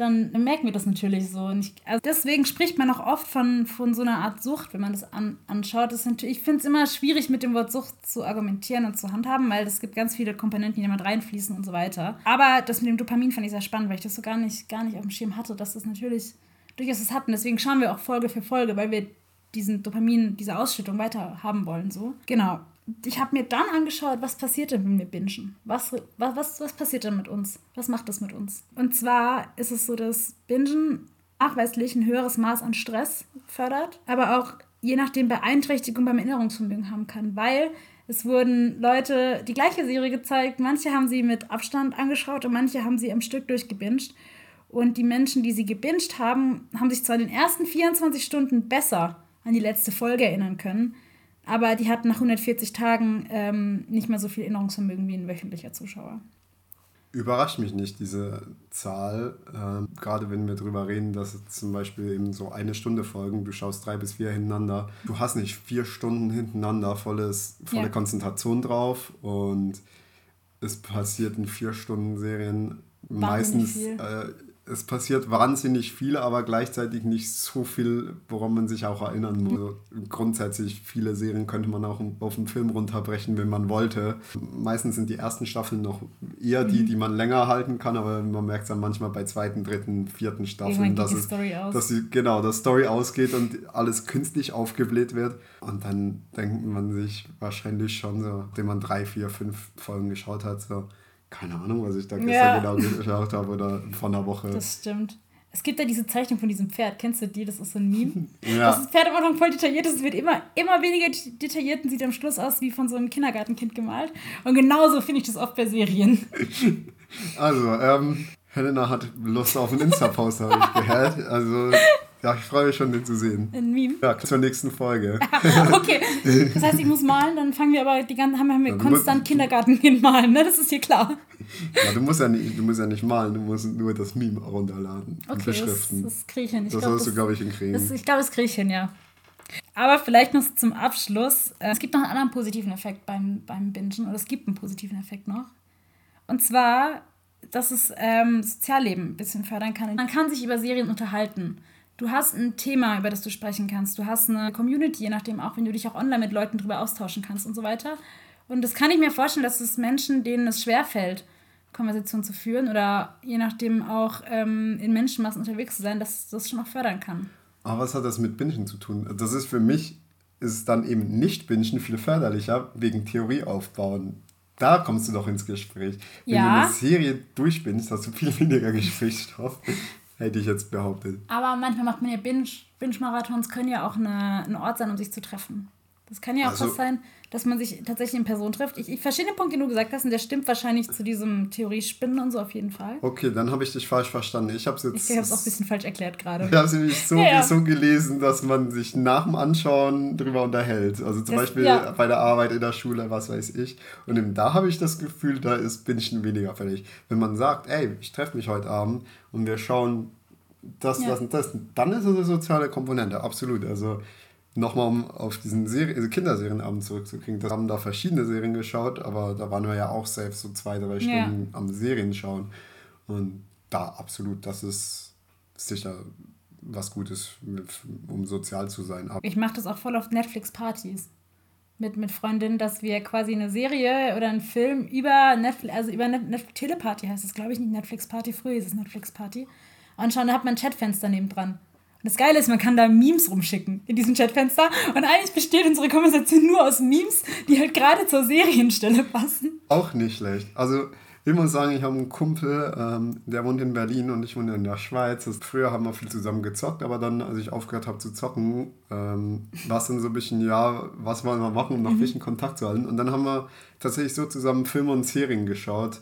dann merken wir das natürlich so. Ich, also deswegen spricht man auch oft von, von so einer Art Sucht, wenn man das an, anschaut. Das natürlich, ich finde es immer schwierig, mit dem Wort Sucht zu argumentieren und zu handhaben, weil es gibt ganz viele Komponenten, die damit reinfließen und so weiter. Aber das mit dem Dopamin fand ich sehr spannend, weil ich das so gar nicht, gar nicht auf dem Schirm hatte, dass das natürlich durchaus das hatten. Deswegen schauen wir auch Folge für Folge, weil wir diesen Dopamin, diese Ausschüttung weiter haben wollen. So. Genau ich habe mir dann angeschaut, was passiert denn, wenn wir bingen? Was, was, was, was passiert denn mit uns? Was macht das mit uns? Und zwar ist es so, dass Bingen nachweislich ein höheres Maß an Stress fördert, aber auch je nachdem Beeinträchtigung beim Erinnerungsvermögen haben kann, weil es wurden Leute die gleiche Serie gezeigt, manche haben sie mit Abstand angeschaut und manche haben sie am Stück durchgebinged. Und die Menschen, die sie gebinged haben, haben sich zwar in den ersten 24 Stunden besser an die letzte Folge erinnern können, aber die hatten nach 140 Tagen ähm, nicht mehr so viel Erinnerungsvermögen wie ein wöchentlicher Zuschauer. Überrascht mich nicht, diese Zahl. Ähm, gerade wenn wir darüber reden, dass zum Beispiel eben so eine Stunde Folgen, du schaust drei bis vier hintereinander. Du hast nicht vier Stunden hintereinander volles, volle ja. Konzentration drauf und es passiert in vier Stunden Serien meistens äh, es passiert wahnsinnig viel, aber gleichzeitig nicht so viel, woran man sich auch erinnern muss. Also grundsätzlich viele Serien könnte man auch auf einen Film runterbrechen, wenn man wollte. Meistens sind die ersten Staffeln noch eher die, mhm. die man länger halten kann, aber man merkt es dann manchmal bei zweiten, dritten, vierten Staffeln, dass, es, dass die, genau, dass Story ausgeht und alles künstlich aufgebläht wird. Und dann denkt man sich wahrscheinlich schon so, nachdem man drei, vier, fünf Folgen geschaut hat, so, keine Ahnung, was ich da gestern ja. genau geschaut habe oder vor einer Woche. Das stimmt. Es gibt ja diese Zeichnung von diesem Pferd. Kennst du die? Das ist so ein Meme. Ja. Das Pferd am Anfang voll detailliert ist. Es wird immer, immer weniger detailliert und sieht am Schluss aus wie von so einem Kindergartenkind gemalt. Und genauso finde ich das oft bei Serien. Also, ähm, Helena hat Lust auf einen Insta-Post, habe ich gehört. Also, ja, ich freue mich schon, den zu sehen. Ein Meme? Ja, zur nächsten Folge. okay, das heißt, ich muss malen, dann fangen wir aber die ganze, haben wir ja, konstant Kindergartenkind malen, ne? Das ist hier klar. Ja, du musst ja, nicht, du musst ja nicht malen, du musst nur das Meme runterladen okay, beschriften. Das, das kriege ich hin. Ich das glaub, sollst du, glaube ich, hinkriegen. Das, ich glaube, das kriege ich hin, ja. Aber vielleicht noch zum Abschluss. Äh, es gibt noch einen anderen positiven Effekt beim, beim Bingen, oder es gibt einen positiven Effekt noch. Und zwar, dass es ähm, Sozialleben ein bisschen fördern kann. Man kann sich über Serien unterhalten du hast ein Thema, über das du sprechen kannst. Du hast eine Community, je nachdem auch, wenn du dich auch online mit Leuten darüber austauschen kannst und so weiter. Und das kann ich mir vorstellen, dass es Menschen, denen es schwerfällt, Konversationen zu führen oder je nachdem auch ähm, in Menschenmassen unterwegs zu sein, dass das schon auch fördern kann. Aber was hat das mit Bingen zu tun? Das ist für mich, ist es dann eben nicht Bingen viel förderlicher, wegen Theorie aufbauen. Da kommst du doch ins Gespräch. Wenn ja. du eine Serie durchbindest, hast du viel weniger Gesprächsstoff. Hätte ich jetzt behauptet. Aber manchmal macht man ja Binge. Binge-Marathons können ja auch eine, ein Ort sein, um sich zu treffen. Das kann ja auch also, was sein, dass man sich tatsächlich in Person trifft. Ich, ich verstehe den Punkt, den du gesagt hast, und der stimmt wahrscheinlich zu diesem Theorie-Spinnen und so auf jeden Fall. Okay, dann habe ich dich falsch verstanden. Ich habe es jetzt. Ich habe es auch ein bisschen falsch erklärt gerade. Ich habe es nämlich so, ja, ja. so gelesen, dass man sich nach dem Anschauen darüber unterhält. Also zum das, Beispiel ja. bei der Arbeit in der Schule, was weiß ich. Und eben da habe ich das Gefühl, da ist Bingen weniger fällig. Wenn man sagt, ey, ich treffe mich heute Abend und wir schauen das, das und das, dann ist es eine soziale Komponente, absolut. Also nochmal um auf diesen Serie, also Kinderserienabend zurückzukriegen. Da haben da verschiedene Serien geschaut, aber da waren wir ja auch selbst so zwei, drei Stunden ja. am Serien schauen. Und da absolut, das ist sicher was Gutes, um sozial zu sein. Ich mache das auch voll auf Netflix-Partys mit, mit Freundinnen, dass wir quasi eine Serie oder einen Film über Netflix, also über Netflix Teleparty heißt es, glaube ich, nicht Netflix Party, früher ist es Netflix Party, anschauen, da hat man ein Chatfenster neben dran. Und das Geile ist, man kann da Memes rumschicken in diesem Chatfenster. Und eigentlich besteht unsere Konversation nur aus Memes, die halt gerade zur Serienstelle passen. Auch nicht schlecht. Also ich muss sagen, ich habe einen Kumpel, ähm, der wohnt in Berlin und ich wohne in der Schweiz. Früher haben wir viel zusammen gezockt, aber dann, als ich aufgehört habe zu zocken, ähm, war es dann so ein bisschen, ja, was wollen wir machen, um noch ein bisschen Kontakt zu halten. Und dann haben wir tatsächlich so zusammen Filme und Serien geschaut.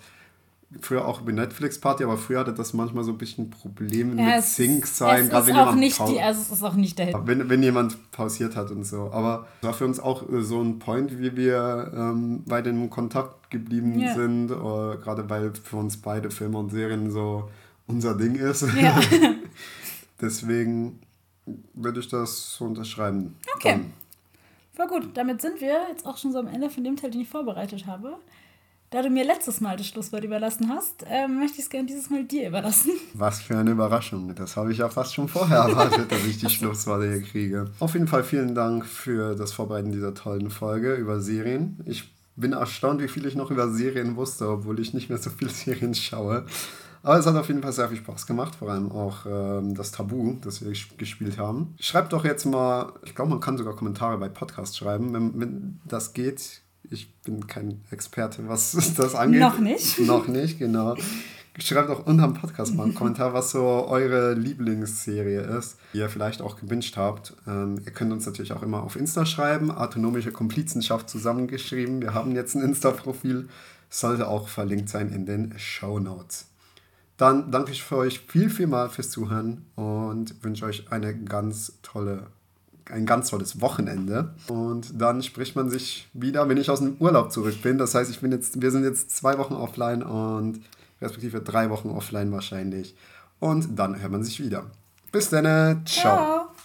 Früher auch über Netflix-Party, aber früher hatte das manchmal so ein bisschen Probleme Ja, mit Sync sein. es gerade ist wenn auch nicht die, also es ist auch nicht der Hit. wenn, wenn jemand pausiert hat und so. Aber es war für uns auch äh, so ein Point, wie wir ähm, weiter in Kontakt geblieben Ja. sind. Äh, gerade weil für uns beide Filme und Serien so unser Ding ist. Ja. Deswegen würde ich das so unterschreiben. Okay. Dann. Voll gut, damit sind wir jetzt auch schon so am Ende von dem Teil, den ich vorbereitet habe. Da du mir letztes Mal das Schlusswort überlassen hast, ähm, möchte ich es gerne dieses Mal dir überlassen. Was für eine Überraschung. Das habe ich ja fast schon vorher erwartet, dass ich die Schlussworte hier kriege. Auf jeden Fall vielen Dank für das Vorbereiten dieser tollen Folge über Serien. Ich bin erstaunt, wie viel ich noch über Serien wusste, obwohl ich nicht mehr so viel Serien schaue. Aber es hat auf jeden Fall sehr viel Spaß gemacht, vor allem auch ähm, das Tabu, das wir ges- gespielt haben. Schreibt doch jetzt mal, ich glaube, man kann sogar Kommentare bei Podcasts schreiben, wenn, wenn das geht. Ich bin kein Experte, was das angeht. Noch nicht. Noch nicht, genau. Schreibt auch unterm Podcast mal einen Kommentar, was so eure Lieblingsserie ist, die ihr vielleicht auch gewünscht habt. Ähm, ihr könnt uns natürlich auch immer auf Insta schreiben, autonomische Komplizenschaft zusammengeschrieben. Wir haben jetzt ein Insta-Profil, sollte auch verlinkt sein in den Show Notes. Dann danke ich für euch viel, viel mal fürs Zuhören und wünsche euch eine ganz tolle, ein ganz tolles Wochenende. Und dann spricht man sich wieder, wenn ich aus dem Urlaub zurück bin. Das heißt, ich bin jetzt, wir sind jetzt zwei Wochen offline und respektive drei Wochen offline wahrscheinlich. Und dann hört man sich wieder. Bis dann, ciao. Ciao.